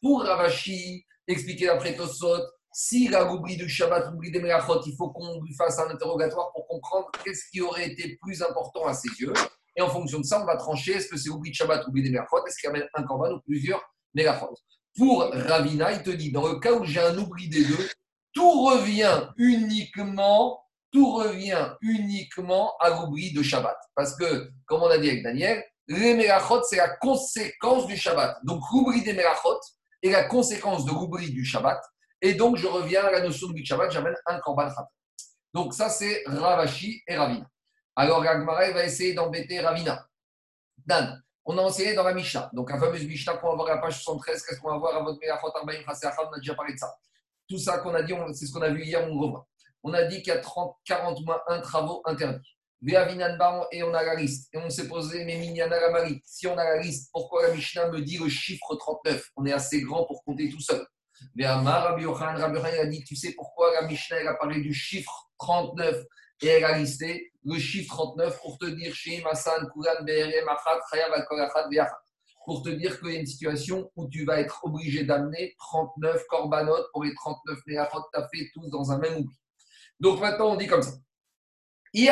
Pour Ravashi, expliqué d'après Tosot, s'il a oublié du Shabbat, oublié des Melachot, il faut qu'on lui fasse un interrogatoire pour comprendre qu'est-ce qui aurait été plus important à ses yeux. Et en fonction de ça, on va trancher est-ce que c'est oubli de Shabbat, oubli des Merachot, est-ce qu'il y a un Korban ou plusieurs Merachot. Pour Ravina, il te dit dans le cas où j'ai un oubli des deux, tout revient uniquement, tout revient uniquement à l'oubli de Shabbat. Parce que, comme on a dit avec Daniel, les c'est la conséquence du Shabbat. Donc, l'oubli des Merachot est la conséquence de l'oubli du Shabbat. Et donc, je reviens à la notion de Shabbat, j'amène un Korban Khatat. Donc, ça, c'est Ravashi et Ravina. Alors Agmara va essayer d'embêter Ravina. Dan, on a enseigné dans la Mishnah. Donc, la fameuse Mishnah qu'on va voir à la page 73, qu'est-ce qu'on va voir à votre Melachot Arbaim on a déjà parlé de ça. Tout ça qu'on a dit, c'est ce qu'on a vu hier, on revoit. On a dit qu'il y a 30, 40 un travaux interdits. Et on a la liste. Et on s'est posé, mais Minyana la Si on a la liste, pourquoi la Mishnah me dit le chiffre 39 On est assez grand pour compter tout seul. Mais Amar Rabbi Yochan, Rabbi a dit Tu sais pourquoi la Mishnah elle a parlé du chiffre 39 et elle a listé le chiffre 39 pour te dire Pour te dire qu'il y a une situation où tu vas être obligé d'amener 39 korbanot pour les 39 méachot que tu as fait tous dans un même oubli. Donc maintenant, on dit comme ça. Si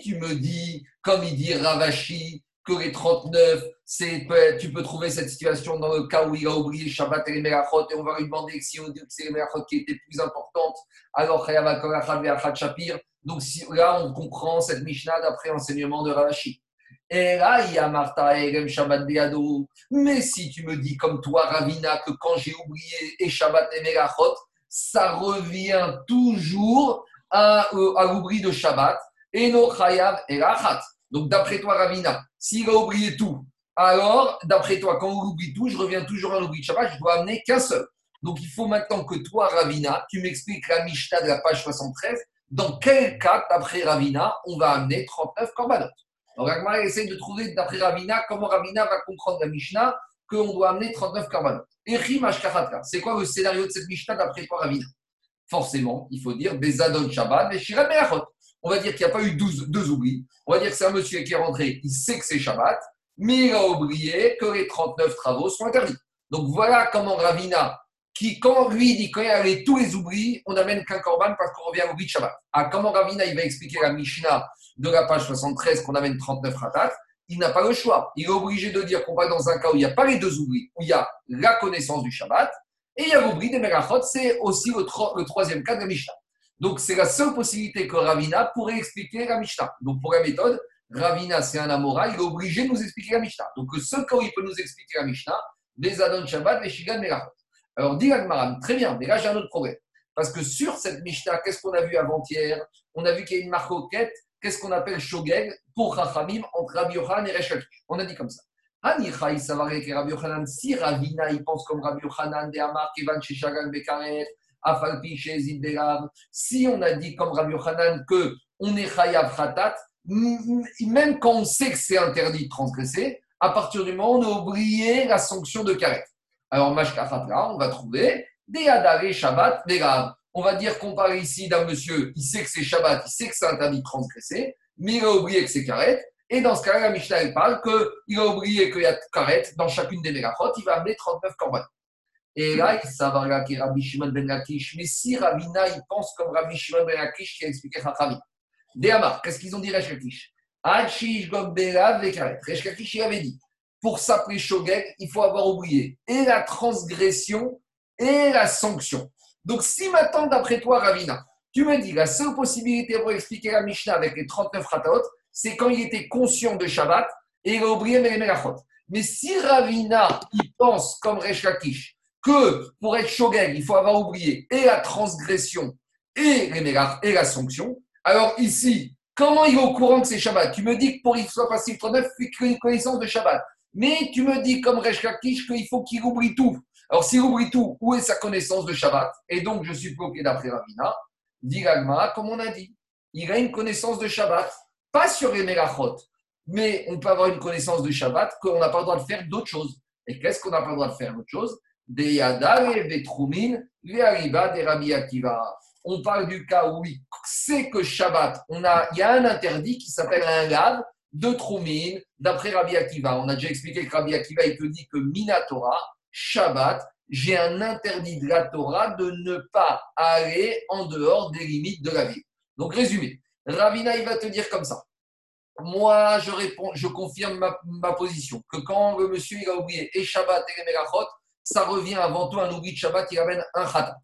tu me dis, comme il dit Ravashi, que les 39, tu peux trouver cette situation dans le cas où il a oublié Shabbat et les Merachot, et on va lui demander si on dit que c'est les Merachot qui étaient plus importantes, alors Shapir. Donc là, on comprend cette Mishnah d'après enseignement de Ravashi. Et là, il y a Martha et Shabbat Beado. Mais si tu me dis comme toi, Ravina, que quand j'ai oublié et Shabbat et Merachot, ça revient toujours à, euh, à l'oubli de Shabbat et no Chayav et Rachat. Donc, d'après toi, Ravina, s'il a oublié tout, alors, d'après toi, quand on oublie tout, je reviens toujours à l'oubli de Shabbat, je dois amener qu'un seul. Donc, il faut maintenant que toi, Ravina, tu m'expliques la Mishnah de la page 73. Dans quel cas, d'après Ravina, on va amener 39 korbanot Donc, Agmar essaye de trouver, d'après Ravina, comment Ravina va comprendre la Mishnah qu'on doit amener 39 korbanot. Et c'est quoi le scénario de cette Mishnah d'après toi, Ravina? Forcément, il faut dire Bezadon Shabbat et Shirat on va dire qu'il n'y a pas eu 12, deux oublis. On va dire que c'est un monsieur qui est rentré, il sait que c'est Shabbat, mais il a oublié que les 39 travaux sont interdits. Donc voilà comment Ravina, qui, quand lui dit qu'il y a tous les oublis, on n'amène qu'un korban parce qu'on revient à l'oubli de Shabbat. Ah, comment Ravina, il va expliquer la Mishnah de la page 73 qu'on amène 39 ratat il n'a pas le choix. Il est obligé de dire qu'on va dans un cas où il n'y a pas les deux oublis, où il y a la connaissance du Shabbat, et il y a l'oubli des Megachot, c'est aussi le, le, troisième cas de la Mishnah. Donc, c'est la seule possibilité que Ravina pourrait expliquer la Mishnah. Donc, pour la méthode, Ravina, c'est un Amora, il est obligé de nous expliquer la Mishnah. Donc, le seul cas il peut nous expliquer la Mishnah, les Adon Shabbat, les Shigan, Merachot. Alors, dit Agmaram, très bien, mais là, j'ai un autre problème. Parce que sur cette Mishnah, qu'est-ce qu'on a vu avant-hier? On a vu qu'il y a une marcoquette, qu'est-ce qu'on appelle Shogeg, pour Chachamim, entre Rabbi Yochanan et Reshach. On a dit comme ça. Si Ravina, il pense comme Rabbi Yochanan, de Amar, Kevan, Sheshagan, Bekaret, si on a dit comme Rabbi Yochanan que on est chayav khatat, même quand on sait que c'est interdit de transgresser, à partir du moment où on a oublié la sanction de karet. Alors, Mashkafatra, on va trouver des adare Shabbat, des On va dire qu'on parle ici d'un monsieur, il sait que c'est Shabbat, il sait que c'est interdit de transgresser, mais il a oublié que c'est karet. Et dans ce cas-là, la Mishnah parle qu'il a oublié qu'il y a karet dans chacune des mégachot, il va amener 39 korban. Et là, il s'avère qu'il Rabbi Shimon ben Lakish. Mais si Ravina, il pense comme Rabbi Shimon ben Lakish qui a expliqué Chachamim. Déamar, qu'est-ce qu'ils ont dit Resh Lakish? Achish Gobbera Vekaret. Resh Lakish, il avait dit pour s'appeler Shogeg, il faut avoir oublié et la transgression et la sanction. Donc, si maintenant, d'après toi, Ravina, tu me dis la seule possibilité pour expliquer la Mishnah avec les 39 Khataot, c'est quand il était conscient de Shabbat et il a oublié les Melachot. Mais si Ravina, il pense comme Resh Lakish, que pour être shogeg, il faut avoir oublié et la transgression et, les et la sanction. Alors ici, comment il est au courant que c'est Shabbat? Tu me dis que pour qu'il soit passif 39, il faut une connaissance de Shabbat. Mais tu me dis, comme Resh Kakish, qu'il faut qu'il oublie tout. Alors s'il oublie tout, où est sa connaissance de Shabbat? Et donc, je suis bloqué d'après Ravina, dit comme on a dit. Il a une connaissance de Shabbat, pas sur les Melachot, mais on peut avoir une connaissance de Shabbat qu'on n'a pas le droit de faire d'autres choses. Et qu'est-ce qu'on n'a pas le droit de faire d'autres choses. On parle du cas où il sait que Shabbat, on a, il y a un interdit qui s'appelle un lave de Troumin, d'après Rabbi Akiva. On a déjà expliqué que Rabbi Akiva, il te dit que Minatora, Shabbat, j'ai un interdit de la Torah de ne pas aller en dehors des limites de la ville. Donc, résumé, Ravina, il va te dire comme ça. Moi, je réponds, je confirme ma, position, que quand le monsieur il a oublié et Shabbat et les ça revient avant tout à un oubli de Shabbat qui ramène un khatat.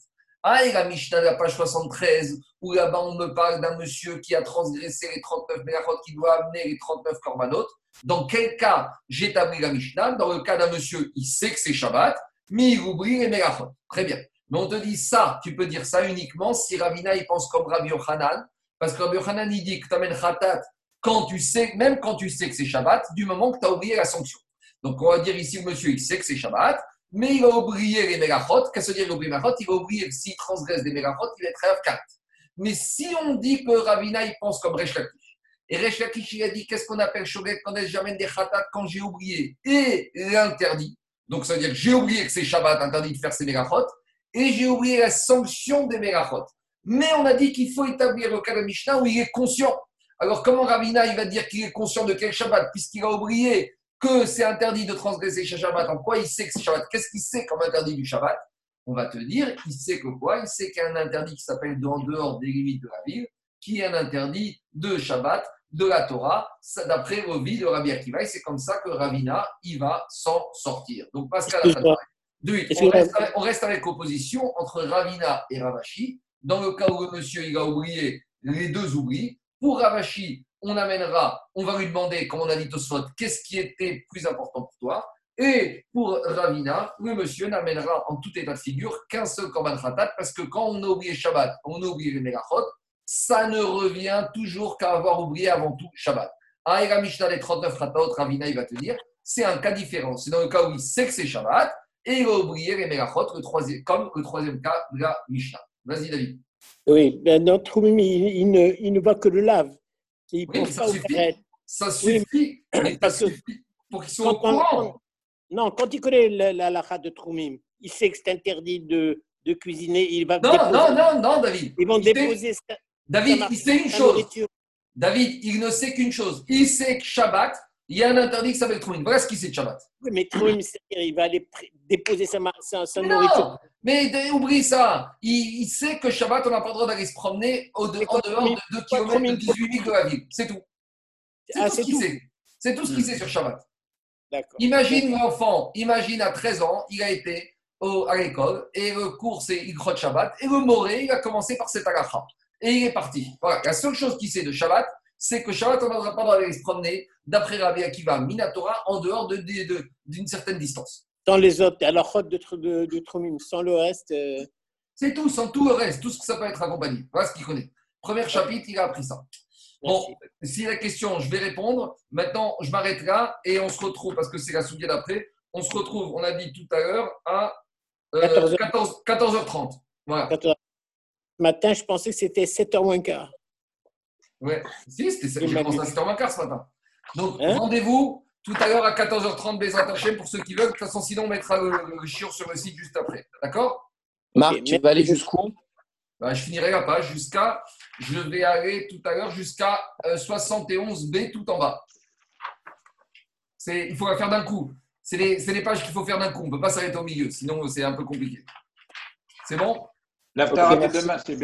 Ah, et la Mishnah de la page 73, où là-bas on me parle d'un monsieur qui a transgressé les 39 merachot, qui doit amener les 39 korbanot. Dans quel cas j'établis la Mishnah? Dans le cas d'un monsieur, il sait que c'est Shabbat, mais il oublie les merachot. Très bien. Mais on te dit ça, tu peux dire ça uniquement si Ravina il pense comme Rabbi Yochanan, parce que Rabbi Yochanan il dit que tu amènes Khatat quand tu sais, même quand tu sais que c'est Shabbat, du moment que tu as oublié la sanction. Donc on va dire ici, monsieur, il sait que c'est Shabbat, mais il va oublier les mégachot. Qu'est-ce que dire il oublie les mégachot Il va oublier que s'il transgresse des mégachot, il va être à 4. Mais si on dit que Ravina, il pense comme Resh et Resh il a dit qu'est-ce qu'on appelle Shoget quand j'amène des khatat quand j'ai oublié et l'interdit. Donc ça veut dire que j'ai oublié que c'est Shabbat, interdit de faire ces mégachot, et j'ai oublié la sanction des mégachot. Mais on a dit qu'il faut établir le cas de Mishnah où il est conscient. Alors comment Ravina, il va dire qu'il est conscient de quel Shabbat, puisqu'il a oublié que c'est interdit de transgresser Shabbat En quoi il sait que c'est Shabbat? Qu'est-ce qu'il sait comme interdit du Shabbat? On va te dire, il sait que quoi? Il sait qu'il y a un interdit qui s'appelle en dehors des limites de la ville, qui est un interdit de Shabbat, de la Torah, d'après Rovi de Rabbi Akiva. Et c'est comme ça que Ravina, il va s'en sortir. Donc Pascal, on reste, avec, on reste avec l'opposition entre Ravina et Ravashi. Dans le cas où le monsieur il a oublié, les deux oublient. Pour Ravashi, on amènera, on va lui demander, comme on a dit Tosfot, qu'est-ce qui était plus important pour toi Et pour Ravina, le monsieur n'amènera en tout état de figure qu'un seul Korban Khatat, parce que quand on a oublié Shabbat, on a oublié les Megachot, ça ne revient toujours qu'à avoir oublié avant tout Shabbat. Aïra Mishnah, les 39 Khataot, Ravina, il va te dire, c'est un cas différent. C'est dans le cas où il sait que c'est Shabbat, et il a oublié les Megachot, le troisième, comme le troisième cas de. Vas-y, David. Oui, ben notre il, ne, il ne voit que le lave. Il oui, ça suffit. Ça suffit. mais ça suffit pour qu'ils soient au courant. non, quand il connaît la lacha de Troumim, il sait que c'est interdit de, de, cuisiner. Il va non, déposer, non, non, non, David. Ils vont il déposer. Sait, David, il sait une chose. David, il ne sait qu'une chose. Il sait que Shabbat, il y a un interdit qui s'appelle Troumim. Voilà ce qu'il sait de Shabbat. Oui, mais Troumim, il va aller déposer sa, sa, sa nourriture. Non, mais oublie ça. Il, il, sait que Shabbat, on n'a pas le droit d'aller se promener au de, en dehors de 2 km de 18 000 de la ville. C'est tout. C'est ah, tout ce qu'il sait. C'est tout ce qu'il sait sur Shabbat. Imagine l'enfant, imagine à 13 ans, il a été au, à l'école et le cours c'est Ilkrot Shabbat et le Moré, il a commencé par cet agacha et il est parti. Voilà. La seule chose qu'il sait de Shabbat, c'est que Shabbat, on n'a pas le droit d'aller se promener, d'après Rabbi Akiva, Minatora, en dehors d'une de, de, certaine distance. Sans les autres, alors de, de, de Tromim, sans le reste. Euh, c'est tout, sans tout le reste, tout ce que ça peut être accompagné. Voilà ce qu'il connaît. Premier chapitre, il a appris ça. Bon, si la question, je vais répondre. Maintenant, je m'arrête là et on se retrouve, parce que c'est la souillée d'après, on se retrouve, on a dit tout à l'heure, à 14, h 30 Voilà. Matin, je pensais que c'était 7h moins quart. Ouais, si, c'était je pense à 7h moins quart ce matin. Donc, hein rendez-vous tout à l'heure à 14h30, Bézat Hachem, pour ceux qui veulent. De toute façon, sinon, on mettra le, le sur le site juste après. D'accord? Marc, tu vas aller jusqu'où? Bah, Je finirai la page jusqu'à. Je vais aller tout à l'heure jusqu'à 71B euh, tout en bas. Il faut la faire d'un coup. C'est les, les, pages qu'il faut faire d'un coup. On ne peut pas s'arrêter au milieu, sinon c'est un peu compliqué. C'est bon? La okay, demain, c'est